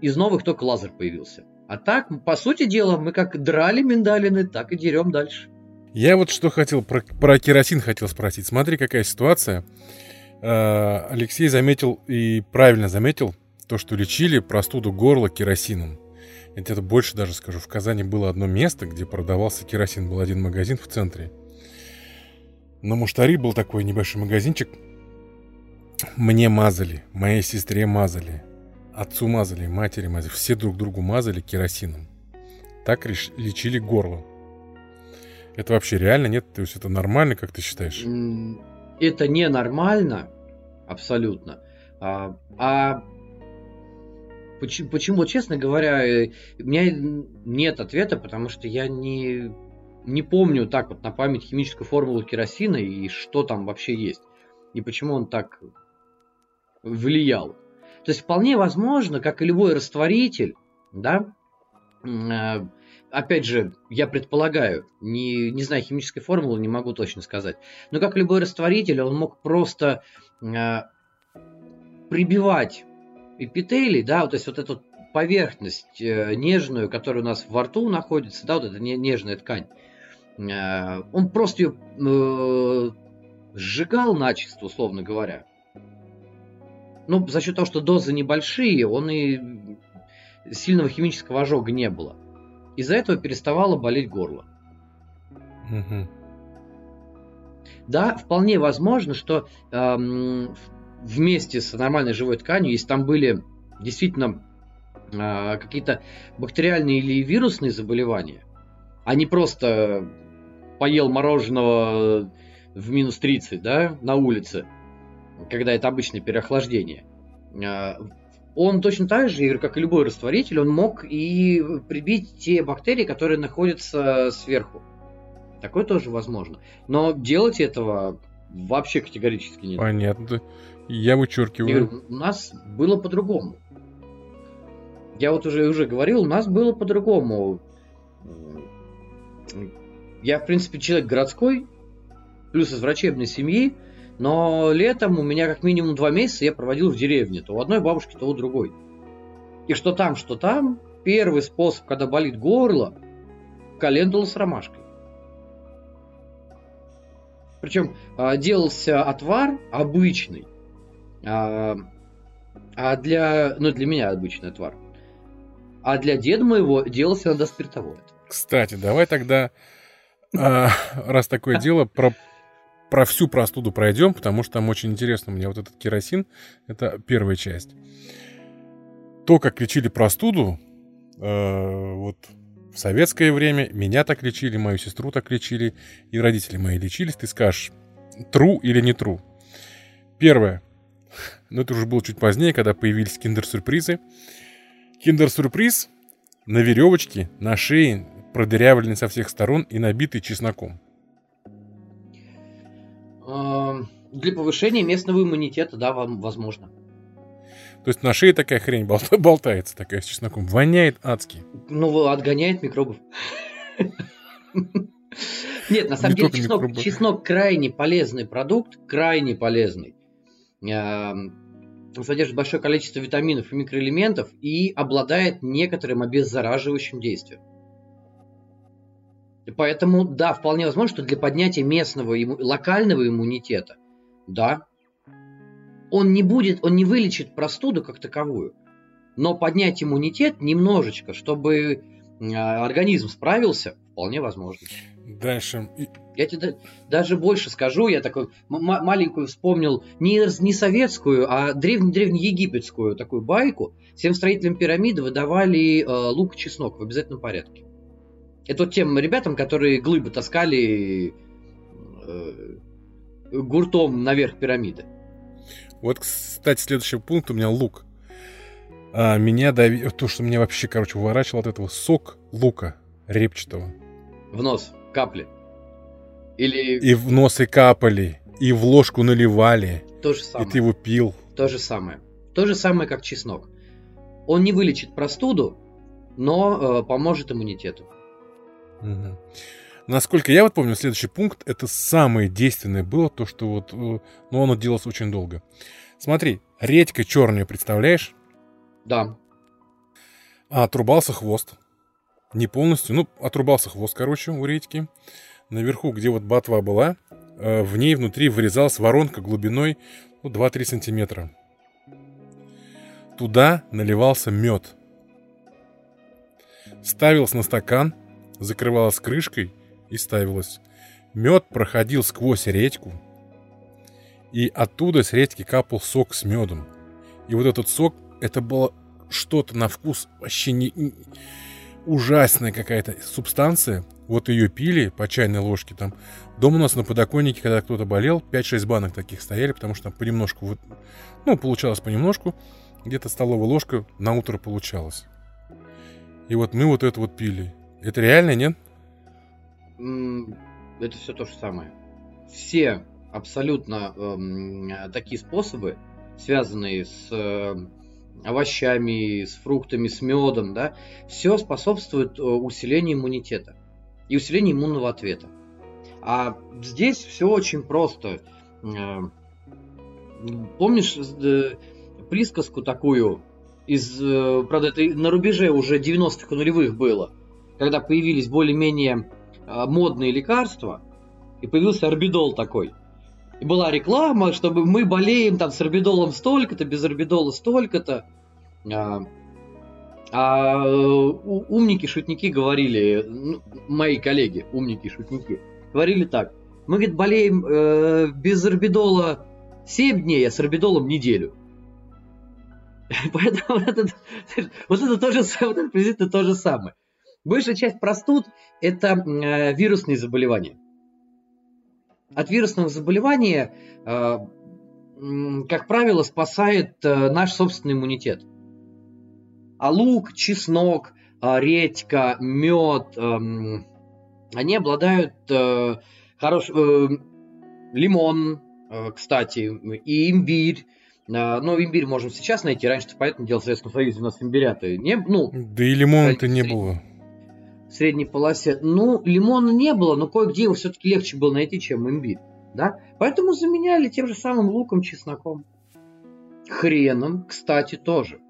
из новых только лазер появился. А так, по сути дела, мы как драли миндалины, так и дерем дальше. Я вот что хотел про, про керосин хотел спросить. Смотри, какая ситуация. Э, Алексей заметил и правильно заметил то, что лечили простуду горла керосином. Я тебе больше даже скажу. В Казани было одно место, где продавался керосин. Был один магазин в центре. На Муштари был такой небольшой магазинчик. Мне мазали, моей сестре мазали, отцу мазали, матери мазали. Все друг другу мазали керосином. Так лечили горло. Это вообще реально нет? То есть это нормально, как ты считаешь? Это ненормально, абсолютно. А, а почему, почему, честно говоря, э, у меня нет ответа, потому что я не, не помню так вот на память химическую формулу керосина и что там вообще есть. И почему он так влиял. То есть вполне возможно, как и любой растворитель, да, э, опять же, я предполагаю, не, не знаю химической формулы, не могу точно сказать, но как любой растворитель, он мог просто э, прибивать эпителий, да, то есть вот эту поверхность э, нежную, которая у нас во рту находится, да, вот эта нежная ткань, он просто ее сжигал начисто, условно говоря. Ну, за счет того, что дозы небольшие, он и сильного химического ожога не было. Из-за этого переставало болеть горло. Угу. Да, вполне возможно, что эм, вместе с нормальной живой тканью, если там были действительно э, какие-то бактериальные или вирусные заболевания, а не просто поел мороженого в минус 30, да, на улице, когда это обычное переохлаждение, э, он точно так же, как и любой растворитель, он мог и прибить те бактерии, которые находятся сверху. Такое тоже возможно. Но делать этого вообще категорически нет. Понятно. Я вычеркиваю. Я говорю, у нас было по-другому. Я вот уже, уже говорил, у нас было по-другому. Я, в принципе, человек городской, плюс из врачебной семьи. Но летом у меня как минимум два месяца я проводил в деревне. То у одной бабушки, то у другой. И что там, что там, первый способ, когда болит горло, календула с ромашкой. Причем а, делался отвар обычный. А, а для, ну для меня обычный отвар. А для деда моего делался надо спиртовой Кстати, давай тогда, а, раз такое дело, про про всю простуду пройдем, потому что там очень интересно. У меня вот этот керосин, это первая часть. То, как лечили простуду, э, вот в советское время меня так лечили, мою сестру так лечили, и родители мои лечились. Ты скажешь, true или не true? Первое. Но это уже было чуть позднее, когда появились киндер-сюрпризы. Киндер-сюрприз на веревочке, на шее, продырявленный со всех сторон и набитый чесноком. Для повышения местного иммунитета, да, вам возможно. То есть на шее такая хрень болтается, такая с чесноком. Воняет адски. Ну, отгоняет микробов. Нет, на самом деле чеснок, чеснок крайне полезный продукт, крайне полезный. Он содержит большое количество витаминов и микроэлементов и обладает некоторым обеззараживающим действием. Поэтому, да, вполне возможно, что для поднятия местного, локального иммунитета, да, он не будет, он не вылечит простуду как таковую, но поднять иммунитет немножечко, чтобы а, организм справился, вполне возможно. Дальше. Я тебе даже больше скажу, я такой маленькую вспомнил, не, не советскую, а древнеегипетскую такую байку. Всем строителям пирамиды выдавали э, лук и чеснок в обязательном порядке. Это вот тем ребятам, которые глыбы таскали э, гуртом наверх пирамиды. Вот, кстати, следующий пункт у меня лук. А, меня дави... То, что меня вообще, короче, уворачивало от этого сок лука репчатого. В нос, капли. Или И в носы капали, и в ложку наливали, то же и самое. ты его пил. То же самое. То же самое, как чеснок. Он не вылечит простуду, но э, поможет иммунитету. Насколько я вот помню, следующий пункт, это самое действенное было, то, что вот, э, ну, оно делалось очень долго. Смотри, редька черная, представляешь? Да. А отрубался хвост. Не полностью, ну, отрубался хвост, короче, у редьки. Наверху, где вот ботва была, э, в ней внутри вырезалась воронка глубиной ну, 2-3 сантиметра. Туда наливался мед. Ставилось на стакан, закрывалось крышкой и ставилось. Мед проходил сквозь редьку, и оттуда с редьки капал сок с медом. И вот этот сок, это было что-то на вкус вообще не, ужасная какая-то субстанция. Вот ее пили по чайной ложке там. Дома у нас на подоконнике, когда кто-то болел, 5-6 банок таких стояли, потому что там понемножку, вот, ну, получалось понемножку. Где-то столовая ложка на утро получалась. И вот мы вот это вот пили. Это реально, нет? Это все то же самое. Все абсолютно эм, такие способы, связанные с э, овощами, с фруктами, с медом, да, все способствует э, усилению иммунитета и усилению иммунного ответа. А здесь все очень просто. Э, Помнишь э, присказку такую из, э, правда, это на рубеже уже 90-х и нулевых было, когда появились более-менее а, модные лекарства, и появился орбидол такой. И была реклама, чтобы мы болеем там с орбидолом столько-то, без орбидола столько-то. А, а, э, у- умники, шутники говорили, ну, мои коллеги, умники, шутники, говорили так. Мы, говорит, болеем э, без орбидола 7 дней, а с орбидолом неделю. Поэтому вот это, вот это то же самое, вот это приблизительно то же самое. Большая часть простуд это э, вирусные заболевания. От вирусного заболевания, э, как правило, спасает э, наш собственный иммунитет. А лук, чеснок, э, редька, мед, эм, они обладают э, хорош, э, лимон, э, кстати, и имбирь. Э, Ну, имбирь можем сейчас найти. Раньше, понятное дело, в Советском Союзе у нас имбиря-то не... Ну, Да и лимона-то не было. В средней полосе. Ну, лимона не было, но кое-где его все-таки легче было найти, чем имбирь. Да? Поэтому заменяли тем же самым луком, чесноком. Хреном, кстати, тоже.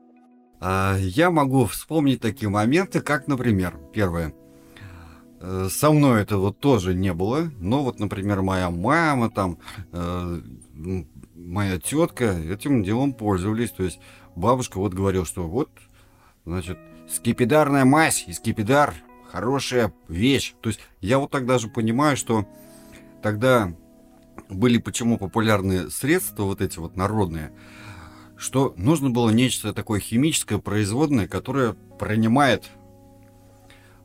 А, я могу вспомнить такие моменты, как, например, первое. Э, Со мной это вот тоже не было, но вот, например, моя мама, там, э, моя тетка этим делом пользовались. То есть бабушка вот говорила, что вот, значит, скипидарная мазь и скипидар хорошая вещь. То есть я вот так даже понимаю, что тогда были почему популярные средства вот эти вот народные, что нужно было нечто такое химическое, производное, которое принимает.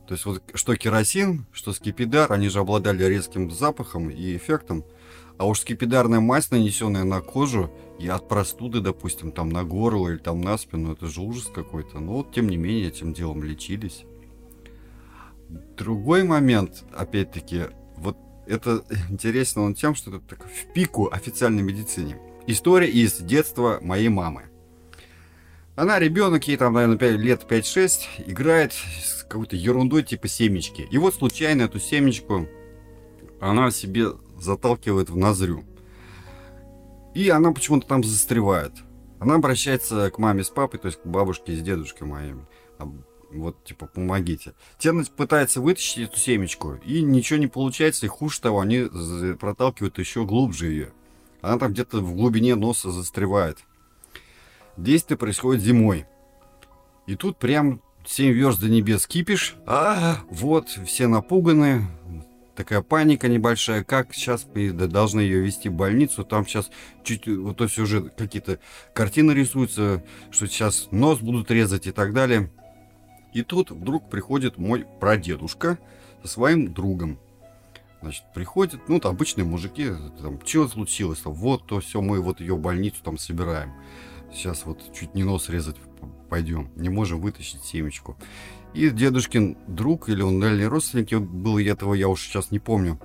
То есть вот что керосин, что скипидар, они же обладали резким запахом и эффектом. А уж скипидарная мазь, нанесенная на кожу, и от простуды, допустим, там на горло или там на спину, это же ужас какой-то. Но вот, тем не менее, этим делом лечились. Другой момент, опять-таки, вот это интересно он тем, что это так в пику официальной медицине. История из детства моей мамы. Она ребенок, ей там, наверное, 5 лет 5-6, играет с какой-то ерундой типа семечки. И вот случайно эту семечку она себе заталкивает в ноздрю. И она почему-то там застревает. Она обращается к маме с папой, то есть к бабушке с дедушкой моим. Вот, типа, помогите. Те на- пытаются вытащить эту семечку, и ничего не получается, и хуже того, они проталкивают еще глубже ее. Она там где-то в глубине носа застревает. Действие происходит зимой. И тут прям 7 верст до небес кипиш. А, вот, все напуганы. Такая паника небольшая. Как сейчас должны ее вести в больницу? Там сейчас чуть, вот то есть уже какие-то картины рисуются, что сейчас нос будут резать и так далее. И тут вдруг приходит мой прадедушка со своим другом. Значит, приходят, ну, там, обычные мужики, там, что случилось, там, вот, то все, мы вот ее в больницу там собираем. Сейчас вот чуть не нос резать пойдем, не можем вытащить семечку. И дедушкин друг, или он дальний родственник был, этого я уж сейчас не помню,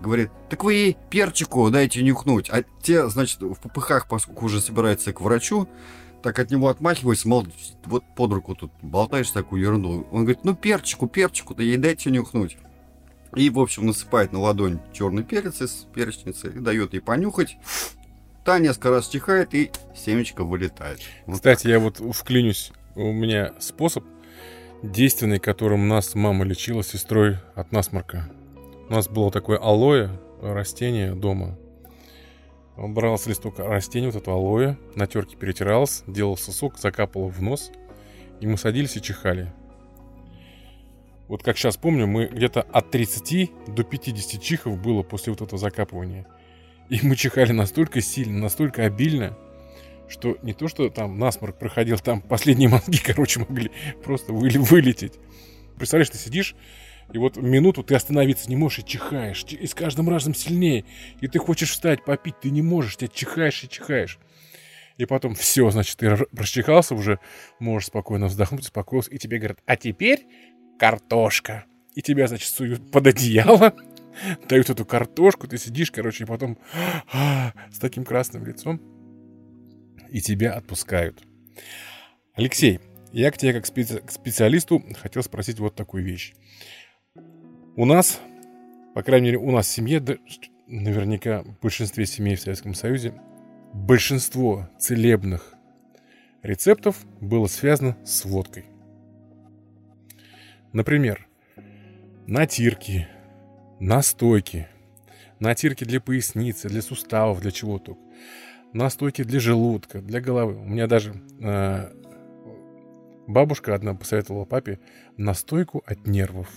говорит, так вы ей перчику дайте нюхнуть. А те, значит, в попыхах, поскольку уже собирается к врачу, так от него отмахиваюсь, мол, вот под руку тут болтаешь такую ерунду. Он говорит, ну перчику, перчику, да ей дайте нюхнуть. И, в общем, насыпает на ладонь черный перец из перечницы и дает ей понюхать. Та несколько раз чихает и семечко вылетает. Вот Кстати, так. я вот вклинюсь. У меня способ действенный, которым нас мама лечила сестрой от насморка. У нас было такое алоэ растение дома. Брался листок растения, вот это алоэ, на терке перетирался, делал сосок, закапывал в нос, и мы садились и чихали. Вот как сейчас помню, мы где-то от 30 до 50 чихов было после вот этого закапывания. И мы чихали настолько сильно, настолько обильно, что не то, что там насморк проходил, там последние мозги, короче, могли просто вы, вылететь. Представляешь, ты сидишь, и вот минуту ты остановиться не можешь и чихаешь, и с каждым разом сильнее. И ты хочешь встать, попить, ты не можешь, ты чихаешь и чихаешь. И потом все, значит, ты расчихался уже, можешь спокойно вздохнуть, успокоился, и тебе говорят, а теперь картошка. И тебя, значит, суют под одеяло, дают эту картошку, ты сидишь, короче, и потом с таким красным лицом и тебя отпускают. Алексей, я к тебе как специалисту хотел спросить вот такую вещь. У нас, по крайней мере, у нас в семье, да, наверняка в большинстве семей в Советском Союзе, большинство целебных рецептов было связано с водкой. Например, натирки, настойки, натирки для поясницы, для суставов, для чего то настойки для желудка, для головы. У меня даже э, бабушка одна посоветовала папе настойку от нервов.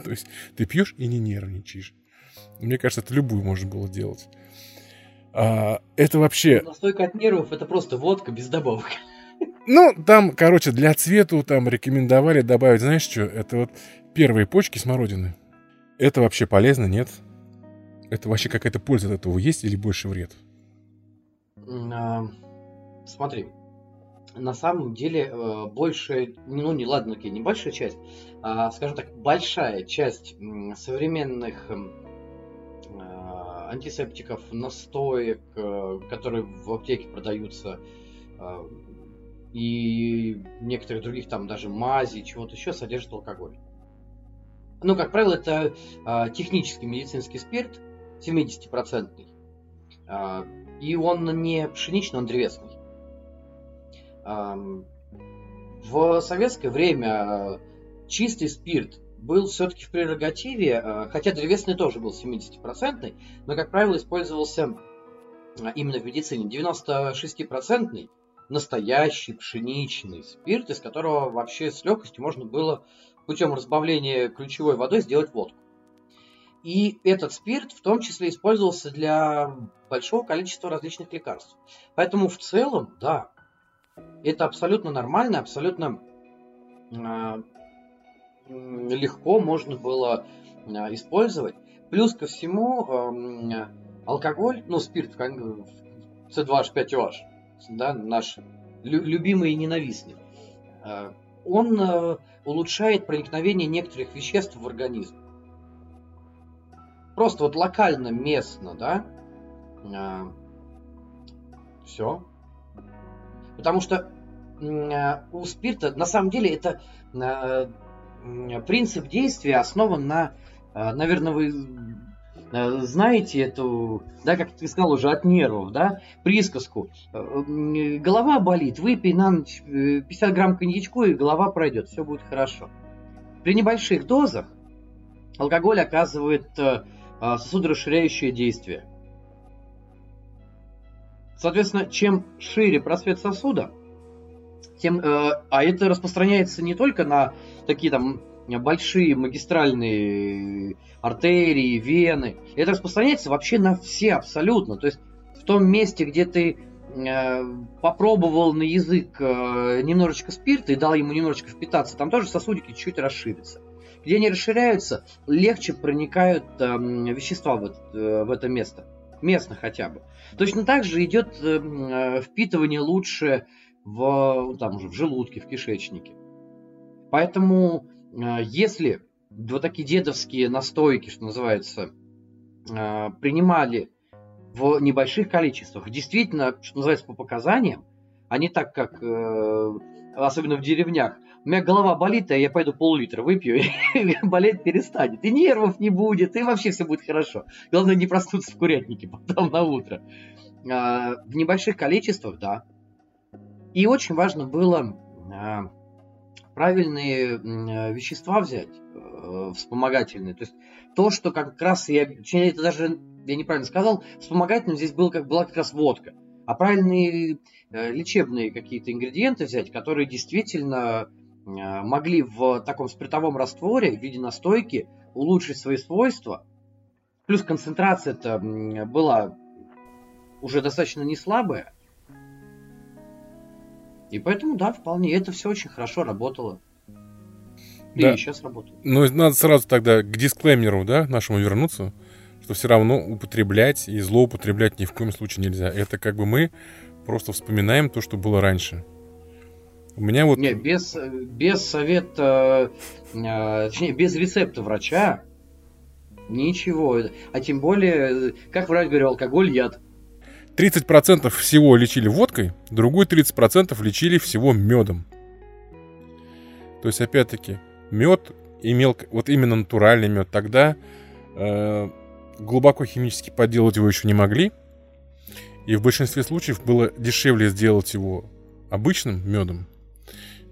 То есть ты пьешь и не нервничаешь. Мне кажется, это любую можно было делать. А, это вообще... Настойка от нервов это просто водка без добавок. Ну, там, короче, для цвету там рекомендовали добавить, знаешь что, это вот первые почки смородины. Это вообще полезно, нет? Это вообще какая-то польза от этого есть или больше вред? А, смотри, на самом деле э, больше, ну не ладно, не большая часть, а, скажем так, большая часть современных а, антисептиков, настоек, э, которые в аптеке продаются, а, и некоторых других там даже мази, чего-то еще содержат алкоголь. Ну, как правило, это технический медицинский спирт, 70-процентный. А, и он не пшеничный, он древесный. В советское время чистый спирт был все-таки в прерогативе, а, хотя древесный тоже был 70-процентный, но, как правило, использовался а, именно в медицине. 96-процентный настоящий пшеничный спирт, из которого вообще с легкостью можно было путем разбавления ключевой водой сделать водку. И этот спирт в том числе использовался для большого количества различных лекарств. Поэтому в целом, да, это абсолютно нормально, абсолютно э, легко можно было э, использовать. Плюс ко всему, э, алкоголь, ну, спирт, C2H5OH, да, наш лю- любимый и ненавистный, он улучшает проникновение некоторых веществ в организм просто вот локально, местно, да, а, все. Потому что а, у спирта, на самом деле, это а, принцип действия основан на, а, наверное, вы знаете эту, да, как ты сказал уже, от нервов, да, присказку. Голова болит, выпей на ночь 50 грамм коньячку, и голова пройдет, все будет хорошо. При небольших дозах алкоголь оказывает сосудорасширяющее действие. Соответственно, чем шире просвет сосуда, тем, э, а это распространяется не только на такие там большие магистральные артерии, вены, это распространяется вообще на все абсолютно. То есть в том месте, где ты э, попробовал на язык э, немножечко спирта и дал ему немножечко впитаться, там тоже сосудики чуть-чуть расширятся. Где они расширяются, легче проникают э, вещества в, э, в это место. Местно хотя бы. Точно так же идет эм, э, впитывание лучше в, там уже в желудке, в кишечнике. Поэтому, э, если вот такие дедовские настойки, что называется, э, принимали в небольших количествах. Действительно, что называется, по показаниям, а не так, как особенно в деревнях. У меня голова болит, а я пойду пол-литра выпью, и болеть перестанет. И нервов не будет, и вообще все будет хорошо. Главное не проснуться в курятнике потом на утро. А, в небольших количествах, да. И очень важно было а, правильные вещества взять, э, вспомогательные. То есть то, что как раз я, это даже я неправильно сказал, вспомогательным здесь был, как, была как раз водка. А правильные э, лечебные какие-то ингредиенты взять, которые действительно могли в таком спиртовом растворе в виде настойки улучшить свои свойства. Плюс концентрация-то была уже достаточно не слабая. И поэтому, да, вполне, это все очень хорошо работало. И да. сейчас работает. Ну, надо сразу тогда к дисклеймеру, да, нашему вернуться что все равно употреблять и злоупотреблять ни в коем случае нельзя. Это как бы мы просто вспоминаем то, что было раньше. У меня вот... Не, без, без совета, э, точнее, без рецепта врача ничего. А тем более, как врач говорил, алкоголь яд. 30% всего лечили водкой, другой 30% лечили всего медом. То есть, опять-таки, мед имел, вот именно натуральный мед, тогда э, глубоко химически подделать его еще не могли. И в большинстве случаев было дешевле сделать его обычным медом,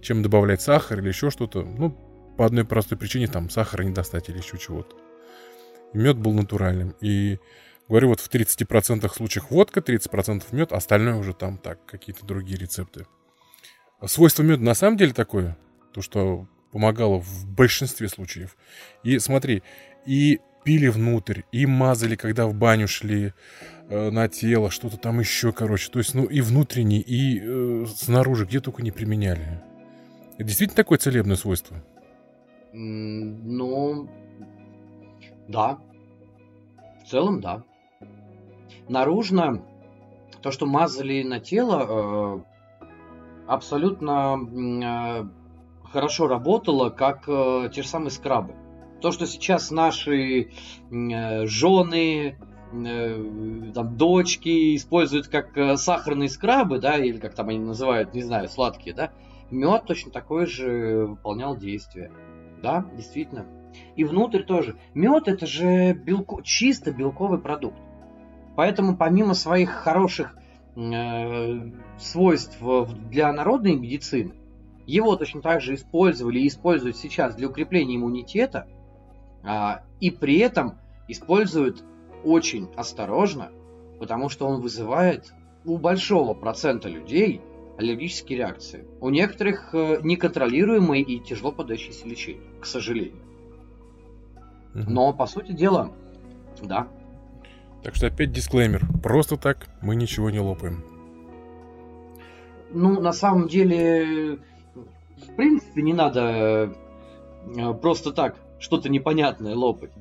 чем добавлять сахар или еще что-то. Ну, по одной простой причине, там, сахара не достать или еще чего-то. Мед был натуральным. И, говорю, вот в 30% случаев водка, 30% мед, остальное уже там так, какие-то другие рецепты. Свойство меда на самом деле такое, то, что помогало в большинстве случаев. И смотри, и пили внутрь, и мазали, когда в баню шли э, на тело, что-то там еще, короче. То есть, ну, и внутренне, и э, снаружи, где только не применяли. Это действительно такое целебное свойство? Ну, да. В целом, да. Наружно то, что мазали на тело, э, абсолютно э, хорошо работало, как э, те же самые скрабы. То, что сейчас наши жены, там, дочки используют как сахарные скрабы, да, или как там они называют, не знаю, сладкие, да, мед точно такое же выполнял действие. Да, действительно. И внутрь тоже. Мед это же белко, чисто белковый продукт. Поэтому помимо своих хороших э, свойств для народной медицины, его точно так же использовали и используют сейчас для укрепления иммунитета – а, и при этом используют очень осторожно, потому что он вызывает у большого процента людей аллергические реакции. У некоторых э, неконтролируемые и тяжело подающиеся лечение, к сожалению. Но, по сути дела, да. Так что опять дисклеймер. Просто так мы ничего не лопаем. Ну, на самом деле, в принципе, не надо э, просто так что-то непонятное лопать.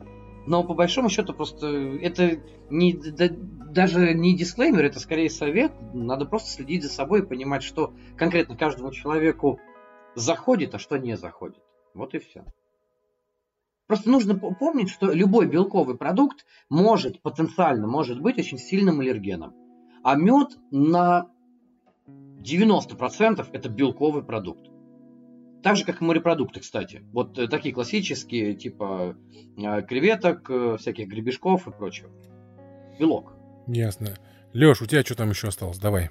Но по большому счету просто это не, да, даже не дисклеймер, это скорее совет. Надо просто следить за собой и понимать, что конкретно каждому человеку заходит, а что не заходит. Вот и все. Просто нужно помнить, что любой белковый продукт может, потенциально может быть очень сильным аллергеном. А мед на 90% это белковый продукт. Так же, как и морепродукты, кстати. Вот э, такие классические, типа э, креветок, э, всяких гребешков и прочего. Белок. Ясно. Леш, у тебя что там еще осталось? Давай.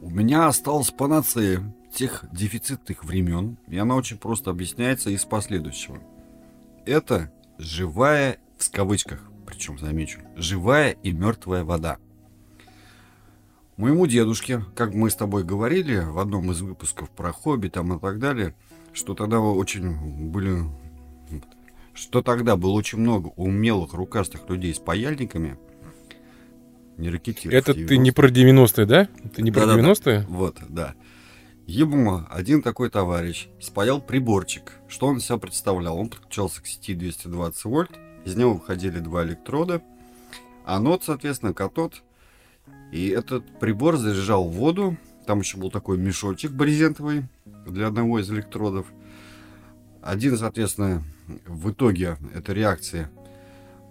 У меня осталась панацея тех дефицитных времен, и она очень просто объясняется из последующего. Это живая, в кавычках, причем замечу, живая и мертвая вода. Моему дедушке, как мы с тобой говорили в одном из выпусков про хобби там и так далее, что тогда очень были... Что тогда было очень много умелых рукастых людей с паяльниками, не ракетиров. Это ты не про 90-е, да? Ты не про да, 90-е? Да, вот, да. Ему один такой товарищ спаял приборчик. Что он себя представлял? Он подключался к сети 220 вольт, из него выходили два электрода, анод, соответственно, катод – и этот прибор заряжал воду. Там еще был такой мешочек брезентовый для одного из электродов. Один, соответственно, в итоге этой реакции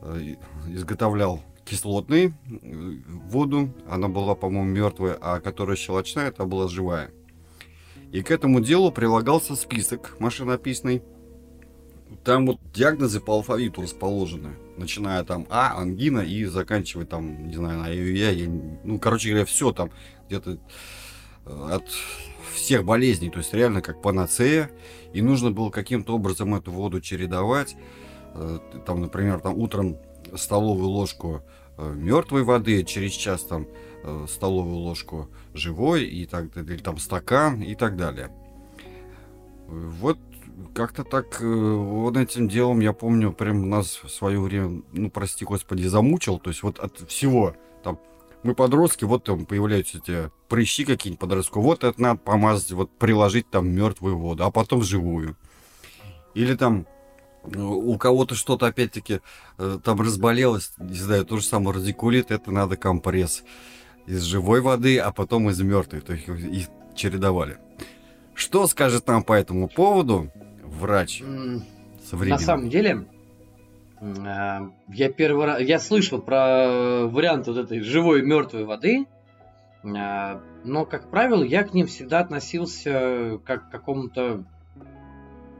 э, изготовлял кислотный э, воду, она была, по-моему, мертвая, а которая щелочная, это была живая. И к этому делу прилагался список машинописный. Там вот диагнозы по алфавиту расположены, начиная там А, ангина и заканчивая там, не знаю, на я, я, ну, короче говоря, все там где-то э, от всех болезней, то есть реально как панацея, и нужно было каким-то образом эту воду чередовать, э, там, например, там утром столовую ложку э, мертвой воды, через час там столовую ложку живой и так далее, или там стакан и так далее. Вот как-то так вот этим делом, я помню, прям нас в свое время, ну, прости господи, замучил. То есть вот от всего, там, мы подростки, вот там появляются эти прыщи какие-нибудь подростковые, вот это надо помазать, вот приложить там мертвую воду, а потом живую. Или там у кого-то что-то опять-таки э, там разболелось, не знаю, то же самое радикулит, это надо компресс из живой воды, а потом из мертвой, то есть их чередовали. Что скажет нам по этому поводу врач современный? На самом деле, э, я первый раз, я слышал про вариант вот этой живой мертвой воды, э, но, как правило, я к ним всегда относился как к какому-то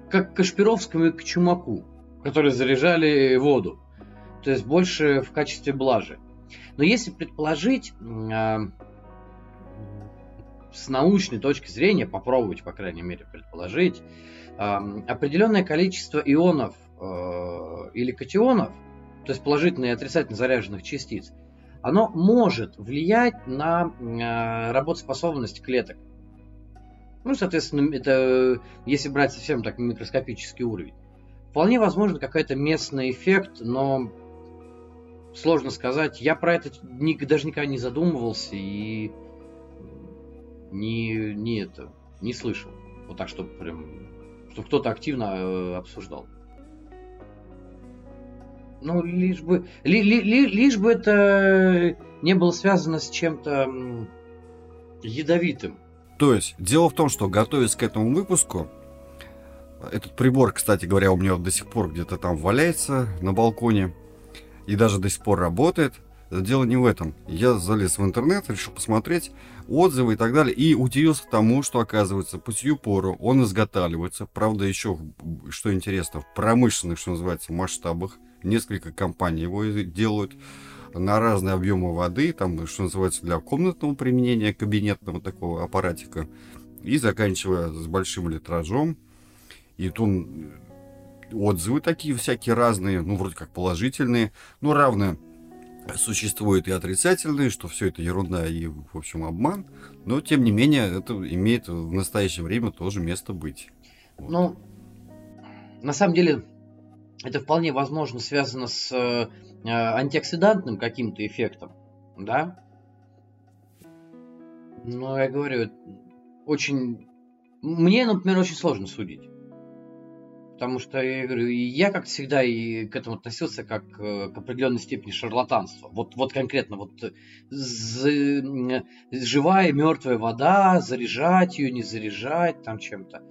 как к Кашпировскому и к Чумаку, которые заряжали воду. То есть больше в качестве блажи. Но если предположить, э, с научной точки зрения, попробовать, по крайней мере, предположить, э, определенное количество ионов э, или катионов, то есть положительно и отрицательно заряженных частиц, оно может влиять на э, работоспособность клеток. Ну, соответственно, это если брать совсем так микроскопический уровень. Вполне возможно какой-то местный эффект, но сложно сказать. Я про это даже никогда не задумывался и не, не это не слышал. Вот так, чтобы прям, кто-то активно э, обсуждал. Ну, лишь бы, ли, ли, ли, лишь бы это не было связано с чем-то ядовитым. То есть, дело в том, что готовясь к этому выпуску, этот прибор, кстати говоря, у меня до сих пор где-то там валяется на балконе и даже до сих пор работает. Дело не в этом. Я залез в интернет, решил посмотреть отзывы и так далее, и удивился тому, что, оказывается, по сию пору он изготавливается, правда, еще, что интересно, в промышленных, что называется, масштабах. Несколько компаний его делают на разные объемы воды, там, что называется, для комнатного применения, кабинетного такого аппаратика, и заканчивая с большим литражом. И тут отзывы такие всякие разные, ну, вроде как положительные, но равно существуют и отрицательные, что все это ерунда и, в общем, обман, но, тем не менее, это имеет в настоящее время тоже место быть. Вот. Ну, на самом деле, это вполне возможно связано с э, антиоксидантным каким-то эффектом, да? Но я говорю, очень... Мне, например, очень сложно судить. Потому что я говорю, я как всегда и к этому относился как э, к определенной степени шарлатанства. Вот, вот конкретно вот з, живая мертвая вода, заряжать ее, не заряжать там чем-то.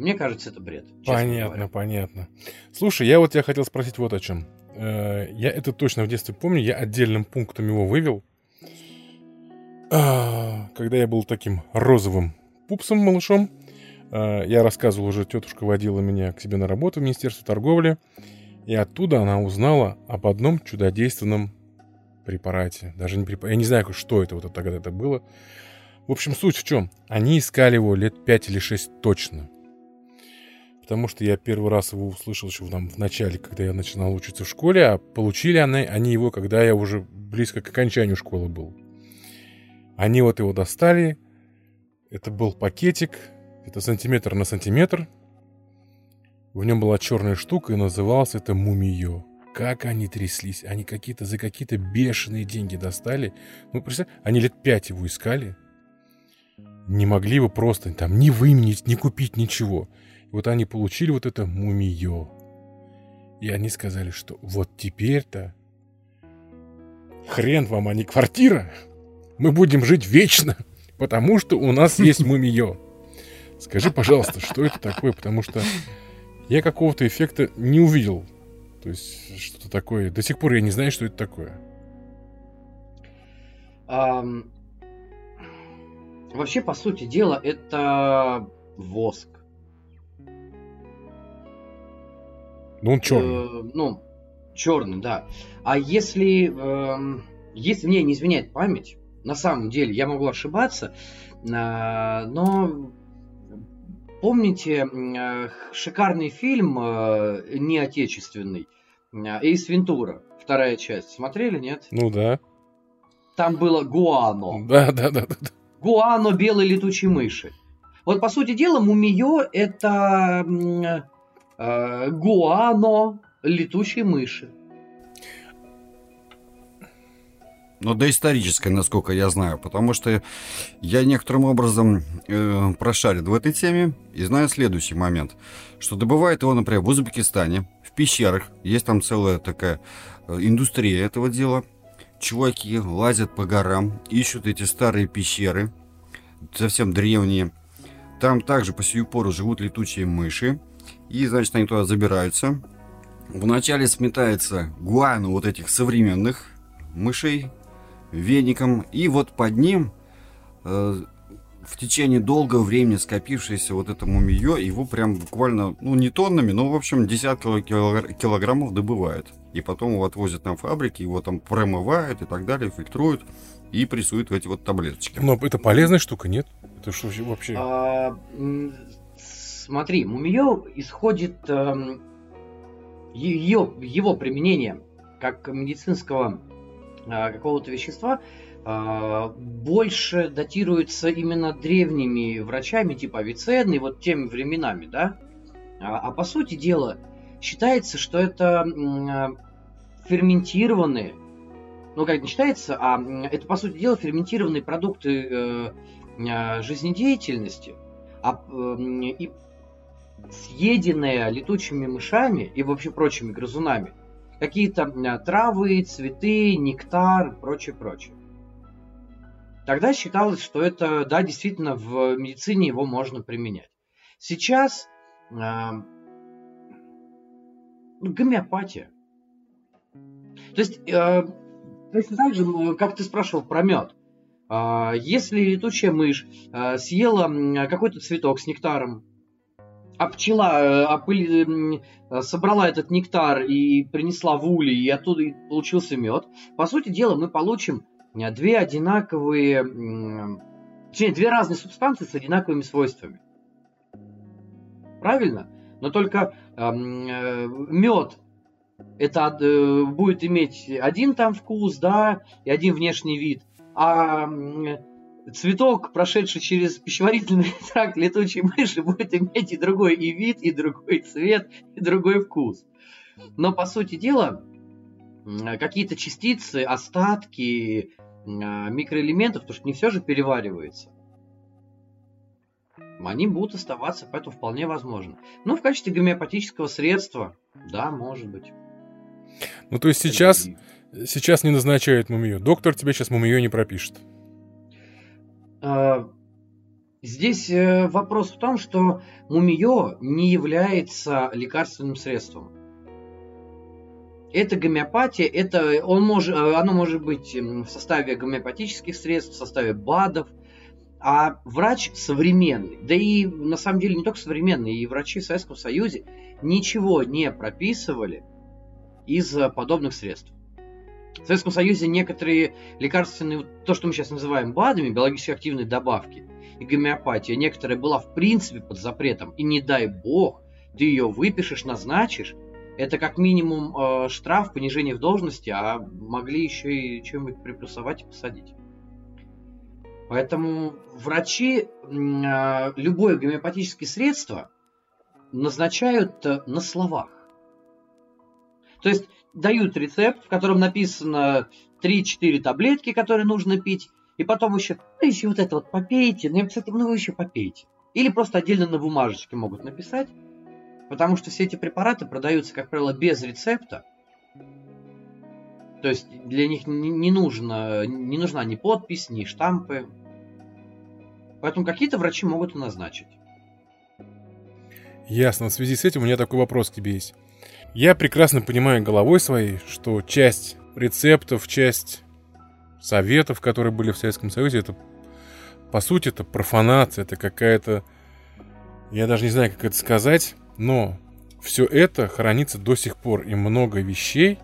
Мне кажется, это бред. Понятно, говоря. понятно. Слушай, я вот тебя хотел спросить вот о чем. Э, я это точно в детстве помню, я отдельным пунктом его вывел. А, когда я был таким розовым пупсом, малышом, я рассказывал уже, тетушка водила меня к себе на работу в Министерство торговли, и оттуда она узнала об одном чудодейственном препарате. Даже не препарат, я не знаю, что это вот тогда это было. В общем, суть в чем? Они искали его лет 5 или 6 точно потому что я первый раз его услышал еще там, в начале, когда я начинал учиться в школе, а получили они, они его, когда я уже близко к окончанию школы был. Они вот его достали, это был пакетик, это сантиметр на сантиметр, в нем была черная штука, и назывался это мумиё. Как они тряслись, они какие-то за какие-то бешеные деньги достали. Ну, представь, они лет пять его искали, не могли его просто там ни выменить, ни купить, ничего. Вот они получили вот это мумиё. И они сказали, что вот теперь-то хрен вам, а не квартира. Мы будем жить вечно, потому что у нас есть мумиё. Скажи, пожалуйста, что это такое, потому что я какого-то эффекта не увидел. То есть что-то такое. До сих пор я не знаю, что это такое. Ам, Вообще, по сути дела, это воск. Ну, он черный. Э, ну, черный, да. А если, эм, если мне не изменяет память, на самом деле, я могу ошибаться, э, но помните э, шикарный фильм э, неотечественный э, Эйс Вентура, вторая часть. Смотрели, нет? Ну да. Там было Гуано. Да, да, да, да. Гуано белой летучей мыши. Вот, по сути дела, мумиё это э, гуано летучей мыши. Но доисторическое, насколько я знаю, потому что я некоторым образом э, прошарен в этой теме и знаю следующий момент, что добывают его, например, в Узбекистане, в пещерах, есть там целая такая э, индустрия этого дела. Чуваки лазят по горам, ищут эти старые пещеры, совсем древние. Там также по сию пору живут летучие мыши, и, значит, они туда забираются. Вначале сметается гуану вот этих современных мышей, веником, и вот под ним э, в течение долгого времени скопившееся вот это мумиё, его прям буквально, ну не тоннами, но в общем десятки килогр- килограммов добывают. И потом его отвозят на фабрики, его там промывают и так далее, фильтруют и прессуют в эти вот таблеточки. Но это полезная штука, нет? Это что вообще? А, смотри, мумиё исходит эм, ее, его применение как медицинского какого-то вещества а, больше датируется именно древними врачами типа Авиценны, вот теми временами, да? А, а по сути дела считается, что это а, ферментированные, ну как не считается, а это по сути дела ферментированные продукты э, жизнедеятельности, а, и съеденные летучими мышами и вообще прочими грызунами какие-то травы, цветы, нектар, прочее, прочее. Тогда считалось, что это, да, действительно, в медицине его можно применять. Сейчас э, ну, гомеопатия. То есть, э, точно так же, как ты спрашивал про мед. А, Если летучая мышь э, съела какой-то цветок с нектаром, а пчела э, опыли- м, э, собрала этот нектар и принесла в улей, и оттуда и получился мед, по сути дела мы получим э, две одинаковые, точнее, две разные субстанции с одинаковыми свойствами. Правильно? Но только мед это э, будет иметь один там вкус, да, и один внешний вид, а цветок, прошедший через пищеварительный тракт летучей мыши, будет иметь и другой и вид, и другой цвет, и другой вкус. Но по сути дела, какие-то частицы, остатки а, микроэлементов, потому что не все же переваривается, они будут оставаться, поэтому вполне возможно. Но в качестве гомеопатического средства, да, может быть. Ну, то есть сейчас, сейчас не назначают мумию. Доктор тебе сейчас мумию не пропишет. А, Здесь э, вопрос в том, что мумиё не является лекарственным средством. Это гомеопатия, это он может, э, оно может быть в составе гомеопатических средств, в составе БАДов, а врач современный, да и на самом деле не только современный, и врачи в Советском Союзе ничего не прописывали из э, подобных средств. В Советском Союзе некоторые лекарственные, то, что мы сейчас называем БАДами, биологически активные добавки, и гомеопатия, некоторая была в принципе под запретом, и не дай бог, ты ее выпишешь, назначишь, это как минимум э, штраф, понижение в должности, а могли еще и чем-нибудь приплюсовать и посадить. Поэтому врачи э, любое гомеопатическое средство назначают э, на словах. То есть дают рецепт, в котором написано 3-4 таблетки, которые нужно пить, и потом еще, ну, еще вот это вот попейте, ну, ну, вы еще попейте. Или просто отдельно на бумажечке могут написать, потому что все эти препараты продаются, как правило, без рецепта. То есть для них не нужно, не нужна ни подпись, ни штампы. Поэтому какие-то врачи могут и назначить. Ясно. В связи с этим у меня такой вопрос к тебе есть. Я прекрасно понимаю головой своей, что часть рецептов, часть советов, которые были в Советском Союзе, это по сути это профанация, это какая-то, я даже не знаю, как это сказать, но все это хранится до сих пор, и много вещей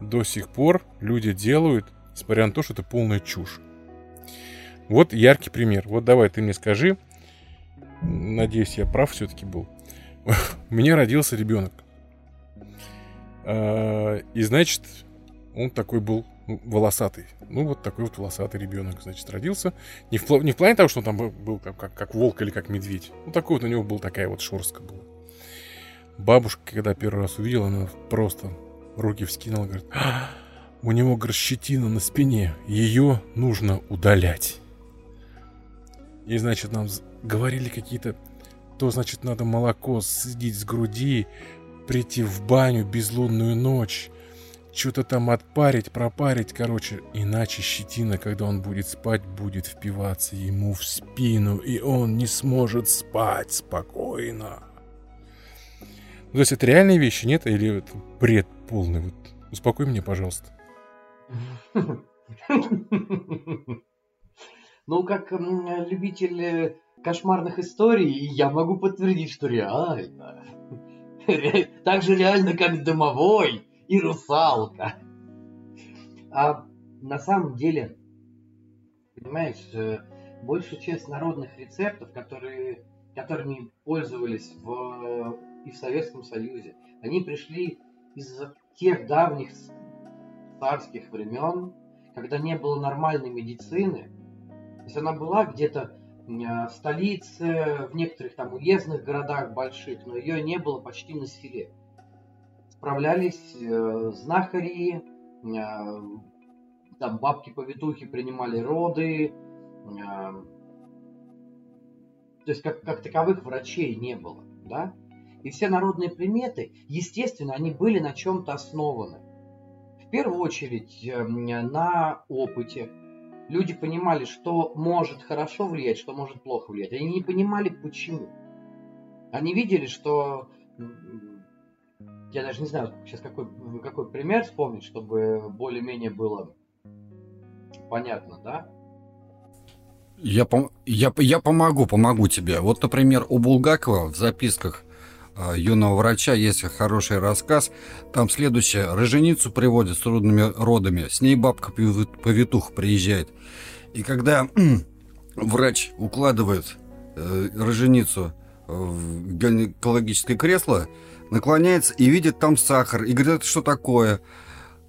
до сих пор люди делают, несмотря на то, что это полная чушь. Вот яркий пример. Вот давай ты мне скажи, надеюсь, я прав все-таки был. У меня родился ребенок. А, и значит, он такой был волосатый. Ну, вот такой вот волосатый ребенок, значит, родился. Не в, не в плане того, что он там был, был как, как, как волк или как медведь. Ну, такой вот у него был такая вот шорстка была. Бабушка, когда первый раз увидела, она просто руки вскинула, говорит, а, у него, говорит, щетина на спине, ее нужно удалять. И, значит, нам говорили какие-то, то, значит, надо молоко съедить с груди, прийти в баню безлунную ночь, что-то там отпарить, пропарить, короче. Иначе щетина, когда он будет спать, будет впиваться ему в спину, и он не сможет спать спокойно. Ну, то есть это реальные вещи, нет? Или это бред полный? Вот успокой меня, пожалуйста. Ну, как любитель э, кошмарных историй, я могу подтвердить, что реально. Так же реально, как домовой и русалка. А на самом деле, понимаешь, э, большая часть народных рецептов, которые, которыми пользовались в, и в Советском Союзе, они пришли из тех давних царских времен, когда не было нормальной медицины. То есть она была где-то столице, в некоторых там уездных городах больших, но ее не было почти на селе. Справлялись э, знахари, э, там бабки-повитухи принимали роды, э, то есть как, как таковых врачей не было, да? И все народные приметы, естественно, они были на чем-то основаны. В первую очередь на опыте, люди понимали, что может хорошо влиять, что может плохо влиять. Они не понимали, почему. Они видели, что... Я даже не знаю, сейчас какой, какой пример вспомнить, чтобы более-менее было понятно, да? Я, пом- я, я помогу, помогу тебе. Вот, например, у Булгакова в записках юного врача есть хороший рассказ. Там следующее. Роженицу приводят с трудными родами. С ней бабка-повитух приезжает. И когда врач укладывает э, роженицу в гинекологическое кресло, наклоняется и видит там сахар. И говорит, это что такое?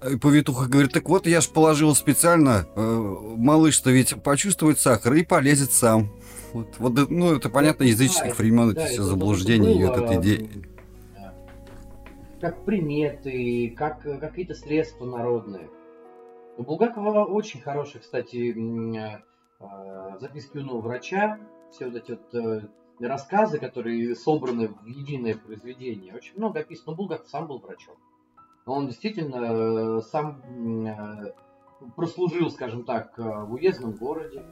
И повитуха говорит, так вот я ж положил специально, э, малыш-то ведь почувствует сахар и полезет сам. Вот, вот, ну, это понятно, языческих времен да, эти все заблуждения и вот эта идея. Как приметы, как какие-то средства народные. У Булгакова очень хорошие, кстати, а, записки юного врача, все вот эти вот э, рассказы, которые собраны в единое произведение. Очень много описано. Но Булгаков сам был врачом. Он действительно э, сам э, прослужил, скажем так, в уездном городе.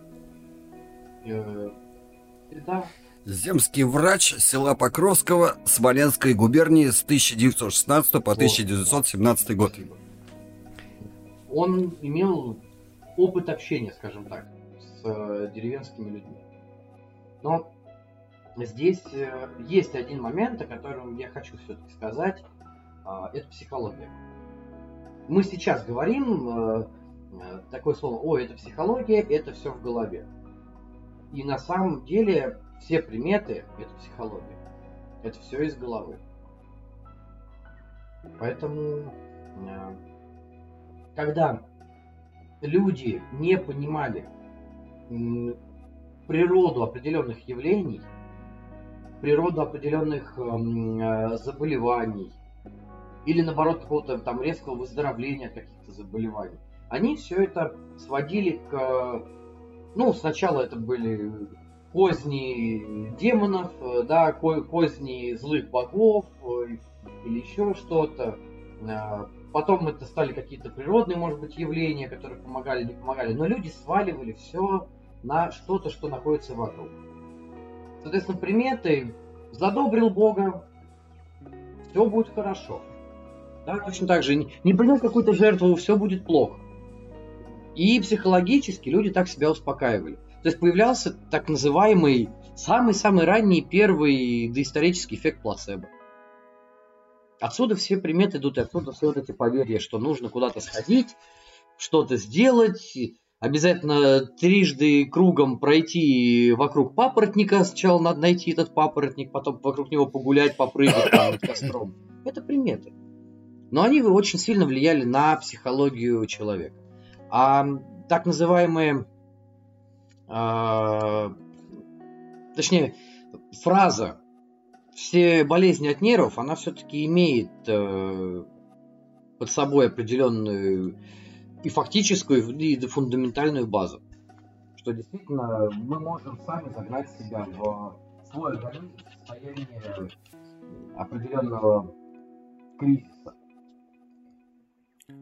Да. Земский врач села Покровского Смоленской губернии с 1916 по 1917 год. Он имел опыт общения, скажем так, с э, деревенскими людьми. Но здесь э, есть один момент, о котором я хочу все-таки сказать. Э, это психология. Мы сейчас говорим э такое слово, о, это психология, это все в голове. И на самом деле все приметы – это психология. Это все из головы. Поэтому, э, когда люди не понимали природу определенных явлений, природу определенных эм, э, заболеваний, или наоборот какого-то там резкого выздоровления каких-то заболеваний, они все это сводили к ну, сначала это были козни демонов, э, да, козни злых богов э, или еще что-то. Э, потом это стали какие-то природные, может быть, явления, которые помогали, не помогали. Но люди сваливали все на что-то, что находится вокруг. Соответственно, приметы задобрил Бога, все будет хорошо. Да, точно так же, не, не принес какую-то жертву, все будет плохо. И психологически люди так себя успокаивали. То есть появлялся так называемый самый-самый ранний первый доисторический эффект плацебо. Отсюда все приметы идут, и отсюда все вот эти поверья, что нужно куда-то сходить, что-то сделать, обязательно трижды кругом пройти вокруг папоротника. Сначала надо найти этот папоротник, потом вокруг него погулять, попрыгать там костром. Это приметы. Но они очень сильно влияли на психологию человека. А так называемые, э, точнее, фраза все болезни от нервов, она все-таки имеет э, под собой определенную и фактическую, и фундаментальную базу. Что действительно мы можем сами загнать себя в свой организм в состояние определенного кризиса.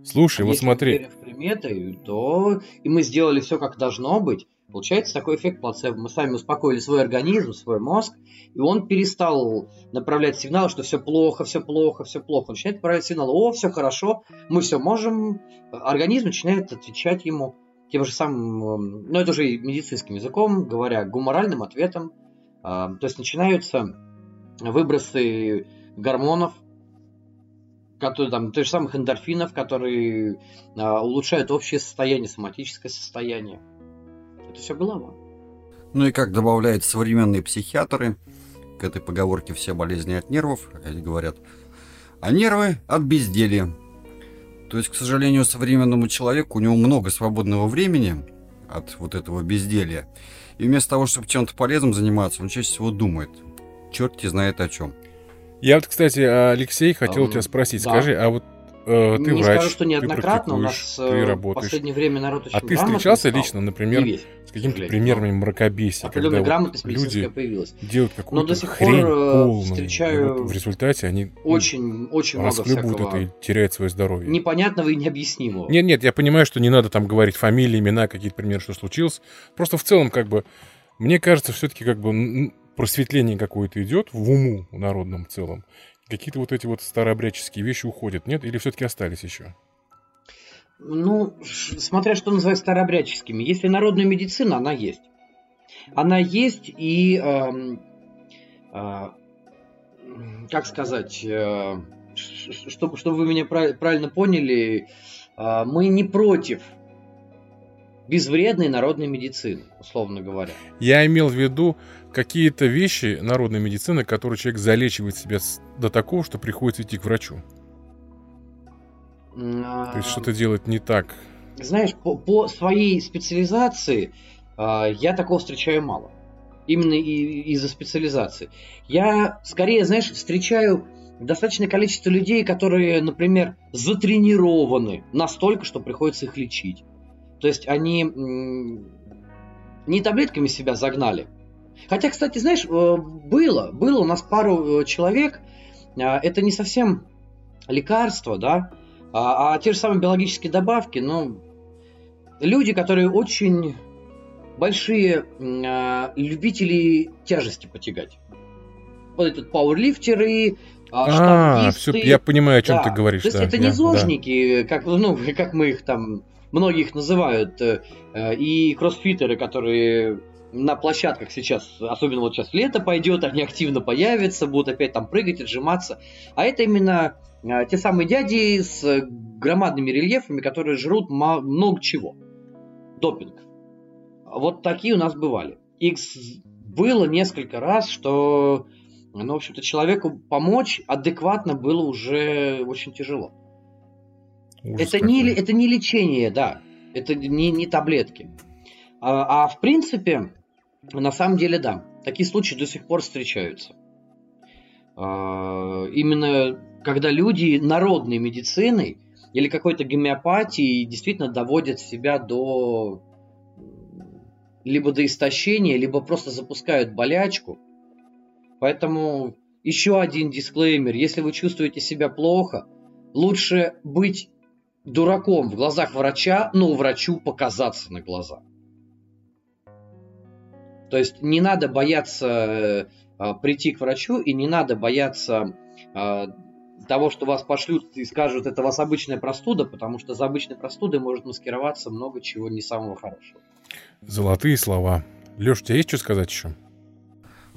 Слушай, вот смотри. Если в приметы, то и мы сделали все как должно быть, Получается такой эффект плацебо. Мы сами успокоили свой организм, свой мозг, и он перестал направлять сигнал, что все плохо, все плохо, все плохо. Он начинает направлять сигнал, о, все хорошо, мы все можем. Организм начинает отвечать ему тем же самым, эм, ну это уже медицинским языком, говоря, гуморальным ответом. А, то есть начинаются выбросы гормонов, которые там, тех же самых эндорфинов, которые а, улучшают общее состояние, соматическое состояние это все голова. Ну и как добавляют современные психиатры к этой поговорке «все болезни от нервов», они говорят, а нервы от безделья. То есть, к сожалению, современному человеку у него много свободного времени от вот этого безделья. И вместо того, чтобы чем-то полезным заниматься, он чаще всего думает. Черт знает о чем. Я вот, кстати, Алексей, хотел um, тебя спросить. Да. Скажи, а вот Э, ты не врач, скажу, что неоднократно у нас ты э, работаешь. в последнее время народ очень А ты встречался лично, например, весь, с какими-то примерами мракобесия, когда вот люди появилась. делают какую-то хрень пор э, полную, встречаю вот в результате они очень, очень много всякого это и теряют свое здоровье. Непонятного и необъяснимого. Нет, нет, я понимаю, что не надо там говорить фамилии, имена, какие-то примеры, что случилось. Просто в целом, как бы, мне кажется, все-таки как бы просветление какое-то идет в уму народном целом какие-то вот эти вот старообрядческие вещи уходят, нет? Или все-таки остались еще? Ну, смотря что называть старообрядческими. Если народная медицина, она есть. Она есть и, э, э, как сказать, э, чтобы, чтобы вы меня правильно поняли, э, мы не против безвредной народной медицины, условно говоря. Я имел в виду какие-то вещи народной медицины, которые человек залечивает себя до такого, что приходится идти к врачу. А... То есть что-то делать не так. Знаешь, по, по своей специализации э, я такого встречаю мало. Именно и, из-за специализации. Я скорее, знаешь, встречаю достаточное количество людей, которые, например, затренированы настолько, что приходится их лечить. То есть они не таблетками себя загнали. Хотя, кстати, знаешь, э, было, было у нас пару э, человек, э, это не совсем лекарство, да, а, а те же самые биологические добавки, но люди, которые очень большие любители тяжести потягать. Вот этот пауэрлифтеры, а, все, я понимаю, о чем да. ты говоришь. То есть да, это не зожники, да. как, ну, как мы их там многих называют, э, и кроссфитеры, которые на площадках сейчас, особенно вот сейчас лето пойдет, они активно появятся, будут опять там прыгать, отжиматься. А это именно э, те самые дяди с громадными рельефами, которые жрут много чего. Допинг. Вот такие у нас бывали. Их было несколько раз, что, ну, в общем-то, человеку помочь адекватно было уже очень тяжело. Ужас это не, это не лечение, да. Это не, не таблетки. А, а в принципе, на самом деле, да. Такие случаи до сих пор встречаются. А, именно когда люди народной медициной или какой-то гомеопатией действительно доводят себя до либо до истощения, либо просто запускают болячку. Поэтому еще один дисклеймер. Если вы чувствуете себя плохо, лучше быть дураком в глазах врача, но врачу показаться на глаза. То есть не надо бояться э, прийти к врачу и не надо бояться э, того, что вас пошлют и скажут, это у вас обычная простуда, потому что за обычной простудой может маскироваться много чего не самого хорошего. Золотые слова. Леш, у тебя есть что сказать еще?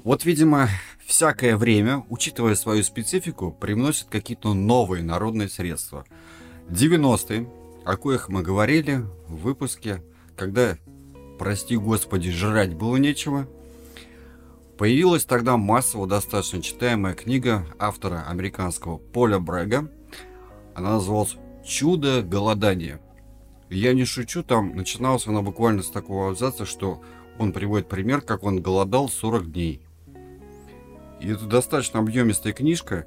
Вот, видимо, всякое время, учитывая свою специфику, привносит какие-то новые народные средства. 90-е, о коих мы говорили в выпуске, когда, прости господи, жрать было нечего, появилась тогда массово достаточно читаемая книга автора американского Поля Брега. Она называлась «Чудо голодания». Я не шучу, там начиналась она буквально с такого абзаца, что он приводит пример, как он голодал 40 дней. И это достаточно объемистая книжка.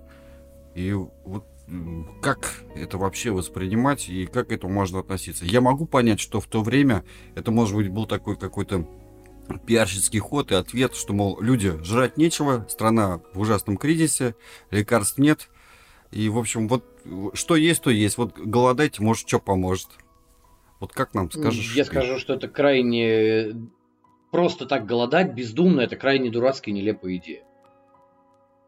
И вот как это вообще воспринимать и как к этому можно относиться. Я могу понять, что в то время это, может быть, был такой какой-то пиарщицкий ход и ответ, что, мол, люди, жрать нечего, страна в ужасном кризисе, лекарств нет. И, в общем, вот что есть, то есть. Вот голодайте, может, что поможет. Вот как нам скажешь? Я скажу, что это крайне... Просто так голодать бездумно, это крайне дурацкая и нелепая идея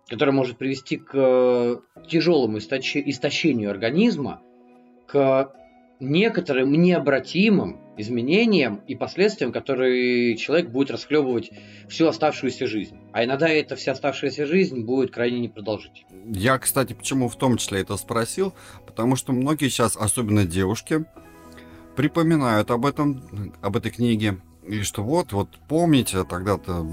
которая может привести к э, тяжелому истощению организма, к некоторым необратимым изменениям и последствиям, которые человек будет расхлебывать всю оставшуюся жизнь. А иногда эта вся оставшаяся жизнь будет крайне непродолжительной. Я, кстати, почему в том числе это спросил, потому что многие сейчас, особенно девушки, припоминают об этом, об этой книге, и что вот, вот помните, тогда-то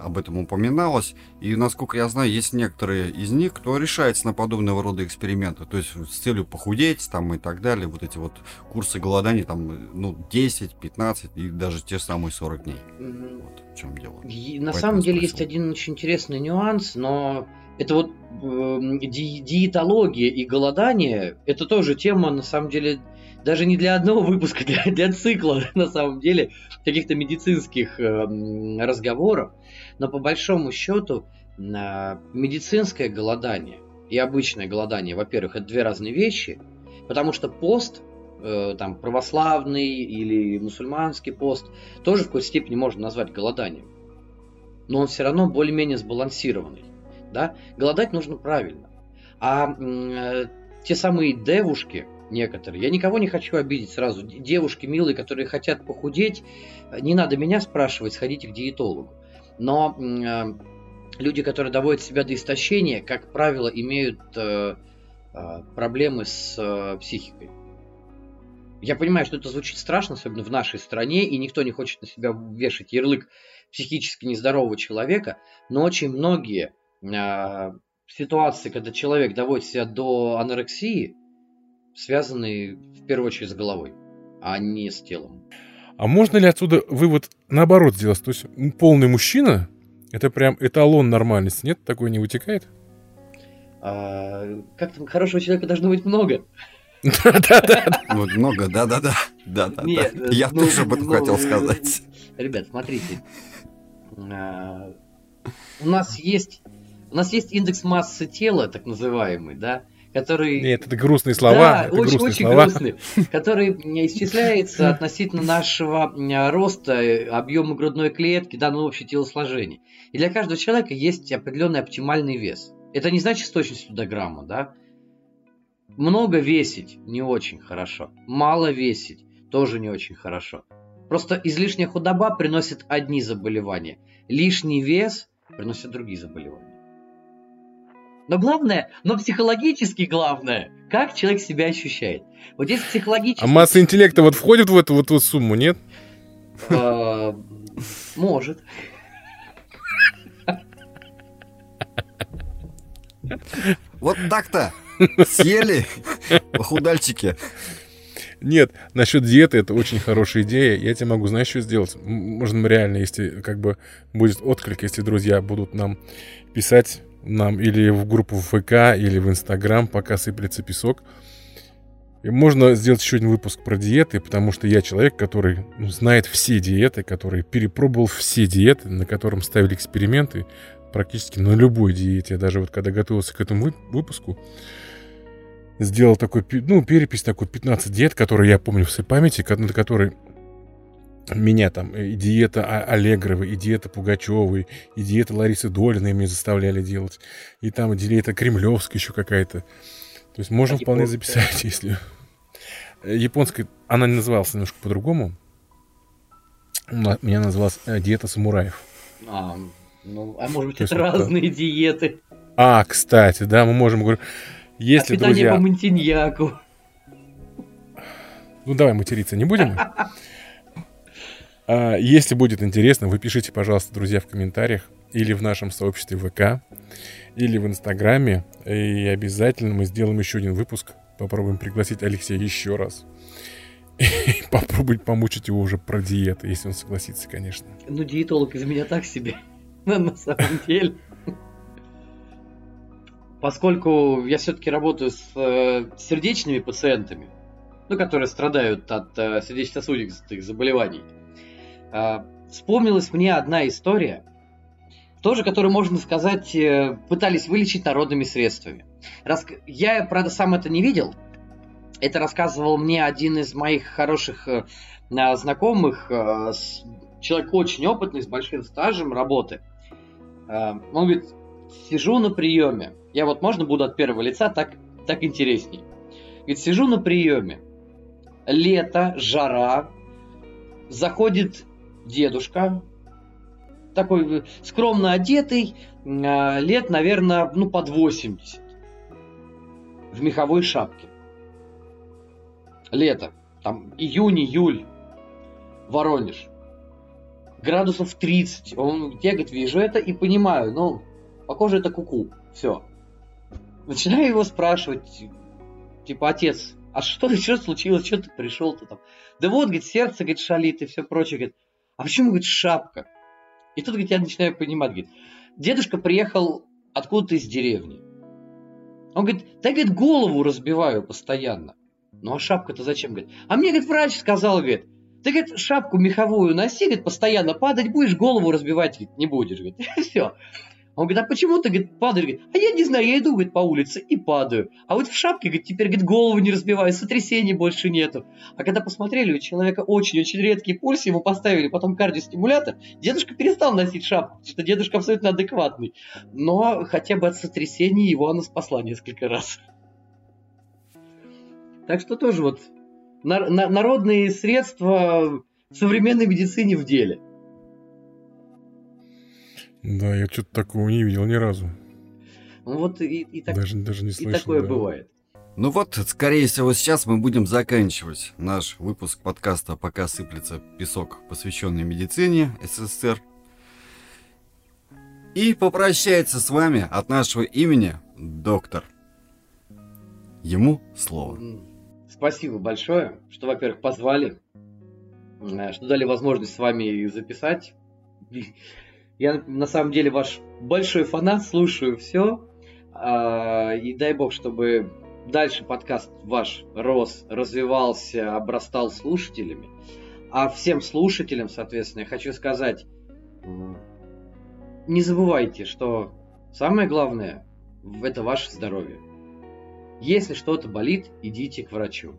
об этом упоминалось. И, насколько я знаю, есть некоторые из них, кто решается на подобного рода эксперименты. То есть с целью похудеть там и так далее. Вот эти вот курсы голодания там, ну, 10, 15 и даже те самые 40 дней. Mm-hmm. Вот в чем дело. И, на самом деле спросил. есть один очень интересный нюанс, но это вот э, ди- диетология и голодание, это тоже тема, на самом деле, даже не для одного выпуска, для, для цикла, на самом деле, каких-то медицинских э, разговоров. Но по большому счету медицинское голодание и обычное голодание, во-первых, это две разные вещи, потому что пост, э, там православный или мусульманский пост, тоже в какой-то степени можно назвать голоданием. Но он все равно более-менее сбалансированный. Да? Голодать нужно правильно. А э, те самые девушки, некоторые. Я никого не хочу обидеть сразу. Девушки милые, которые хотят похудеть, не надо меня спрашивать, сходите к диетологу. Но э, люди, которые доводят себя до истощения, как правило, имеют э, э, проблемы с э, психикой. Я понимаю, что это звучит страшно, особенно в нашей стране, и никто не хочет на себя вешать ярлык психически нездорового человека, но очень многие э, ситуации, когда человек доводит себя до анорексии, связаны в первую очередь с головой, а не с телом. А можно ли отсюда вывод наоборот сделать? То есть полный мужчина – это прям эталон нормальности, нет? Такое не вытекает? А, как там, хорошего человека должно быть много. Да-да-да. Вот много, да-да-да. Да-да-да. Я ну, тоже об этом ну, хотел сказать. Ребят, смотрите. А, у нас есть у нас есть индекс массы тела, так называемый, да, который... Нет, это грустные слова. Да, это очень, грустные очень слова. грустные. Который исчисляется относительно нашего роста, объема грудной клетки, да, ну, вообще телосложения. И для каждого человека есть определенный оптимальный вес. Это не значит с точностью до грамма, да. Много весить не очень хорошо. Мало весить тоже не очень хорошо. Просто излишняя худоба приносит одни заболевания. Лишний вес приносит другие заболевания. Но главное, но психологически главное, как человек себя ощущает. Вот здесь психологически... А масса интеллекта вот входит в эту вот сумму, нет? А, может. Вот так-то. Съели худальчики. Нет, насчет диеты это очень хорошая идея. Я тебе могу, знаешь, что сделать? Можно реально, если как бы будет отклик, если друзья будут нам писать нам или в группу в ФК, или в Инстаграм, пока сыплется песок. И можно сделать еще один выпуск про диеты, потому что я человек, который ну, знает все диеты, который перепробовал все диеты, на котором ставили эксперименты практически на любой диете. Я даже вот когда готовился к этому выпуску, сделал такой, ну, перепись такой 15 диет, которые я помню в своей памяти, на которой меня там и диета Аллегровой, и диета Пугачевой, и диета Ларисы Долиной мне заставляли делать, и там диета Кремлевская еще какая-то. То есть можно а вполне японская. записать, если... Японская, она не называлась немножко по-другому. Меня называлась э, диета самураев. А, ну, а может быть, это разные диеты. А, кстати, да, мы можем говорить. Если, а друзья... по Монтиньяку. Ну, давай материться не будем. А, если будет интересно, вы пишите, пожалуйста, друзья, в комментариях или в нашем сообществе ВК, или в Инстаграме. И обязательно мы сделаем еще один выпуск. Попробуем пригласить Алексея еще раз. И попробовать помучить его уже про диеты, если он согласится, конечно. Ну, диетолог из меня так себе, на самом деле. Поскольку я все-таки работаю с э, сердечными пациентами, ну, которые страдают от э, сердечно-сосудистых заболеваний, вспомнилась мне одна история, тоже, которую, можно сказать, э, пытались вылечить народными средствами. Я, правда, сам это не видел. Это рассказывал мне один из моих хороших э, знакомых, э, человек очень опытный, с большим стажем работы. Он говорит, сижу на приеме. Я вот можно буду от первого лица, так, так интересней. Говорит, сижу на приеме. Лето, жара. Заходит дедушка, такой скромно одетый, а, лет, наверное, ну, под 80, в меховой шапке. Лето, там июнь, июль, Воронеж. Градусов 30. Он, я, говорит, вижу это и понимаю, ну, похоже, это куку. Все. Начинаю его спрашивать, типа, отец, а что, что случилось, что ты пришел-то там? Да вот, говорит, сердце, говорит, шалит и все прочее. Говорит, а почему, говорит, шапка? И тут, говорит, я начинаю понимать, говорит, дедушка приехал откуда-то из деревни. Он говорит, да, говорит, голову разбиваю постоянно. Ну а шапка-то зачем, говорит? А мне, говорит, врач сказал, говорит, ты, говорит, шапку меховую носи, говорит, постоянно падать будешь, голову разбивать, говорит, не будешь, говорит. Все. Он говорит, а почему ты, говорит, падаешь? А я не знаю, я иду, говорит, по улице и падаю. А вот в шапке, говорит, теперь, говорит, голову не разбиваю, сотрясений больше нету. А когда посмотрели, у человека очень-очень редкий пульс, ему поставили потом кардиостимулятор, дедушка перестал носить шапку, потому что дедушка абсолютно адекватный. Но хотя бы от сотрясений его она спасла несколько раз. Так что тоже вот народные средства в современной медицине в деле – да, я что-то такого не видел ни разу. Ну вот и, и, так, даже, даже не слышал, и такое да. бывает. Ну вот, скорее всего, сейчас мы будем заканчивать наш выпуск подкаста «Пока сыплется песок», посвященный медицине СССР. И попрощается с вами от нашего имени доктор. Ему слово. Спасибо большое, что, во-первых, позвали, э, что дали возможность с вами записать. Я на самом деле ваш большой фанат, слушаю все. А, и дай бог, чтобы дальше подкаст ваш рос, развивался, обрастал слушателями. А всем слушателям, соответственно, я хочу сказать, не забывайте, что самое главное – это ваше здоровье. Если что-то болит, идите к врачу.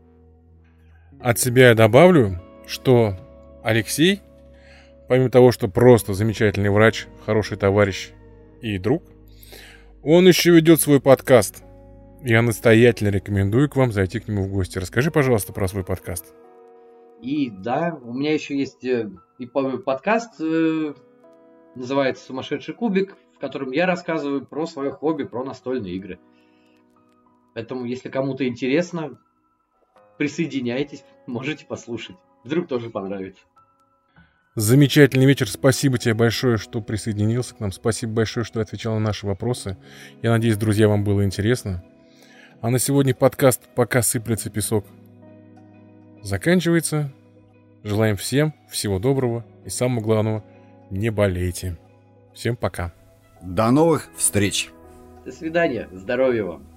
От себя я добавлю, что Алексей помимо того, что просто замечательный врач, хороший товарищ и друг, он еще ведет свой подкаст. Я настоятельно рекомендую к вам зайти к нему в гости. Расскажи, пожалуйста, про свой подкаст. И да, у меня еще есть э, и подкаст, э, называется «Сумасшедший кубик», в котором я рассказываю про свое хобби, про настольные игры. Поэтому, если кому-то интересно, присоединяйтесь, можете послушать. Вдруг тоже понравится. Замечательный вечер. Спасибо тебе большое, что присоединился к нам. Спасибо большое, что отвечал на наши вопросы. Я надеюсь, друзья, вам было интересно. А на сегодня подкаст «Пока сыплется песок» заканчивается. Желаем всем всего доброго и самого главного, не болейте. Всем пока. До новых встреч. До свидания. Здоровья вам.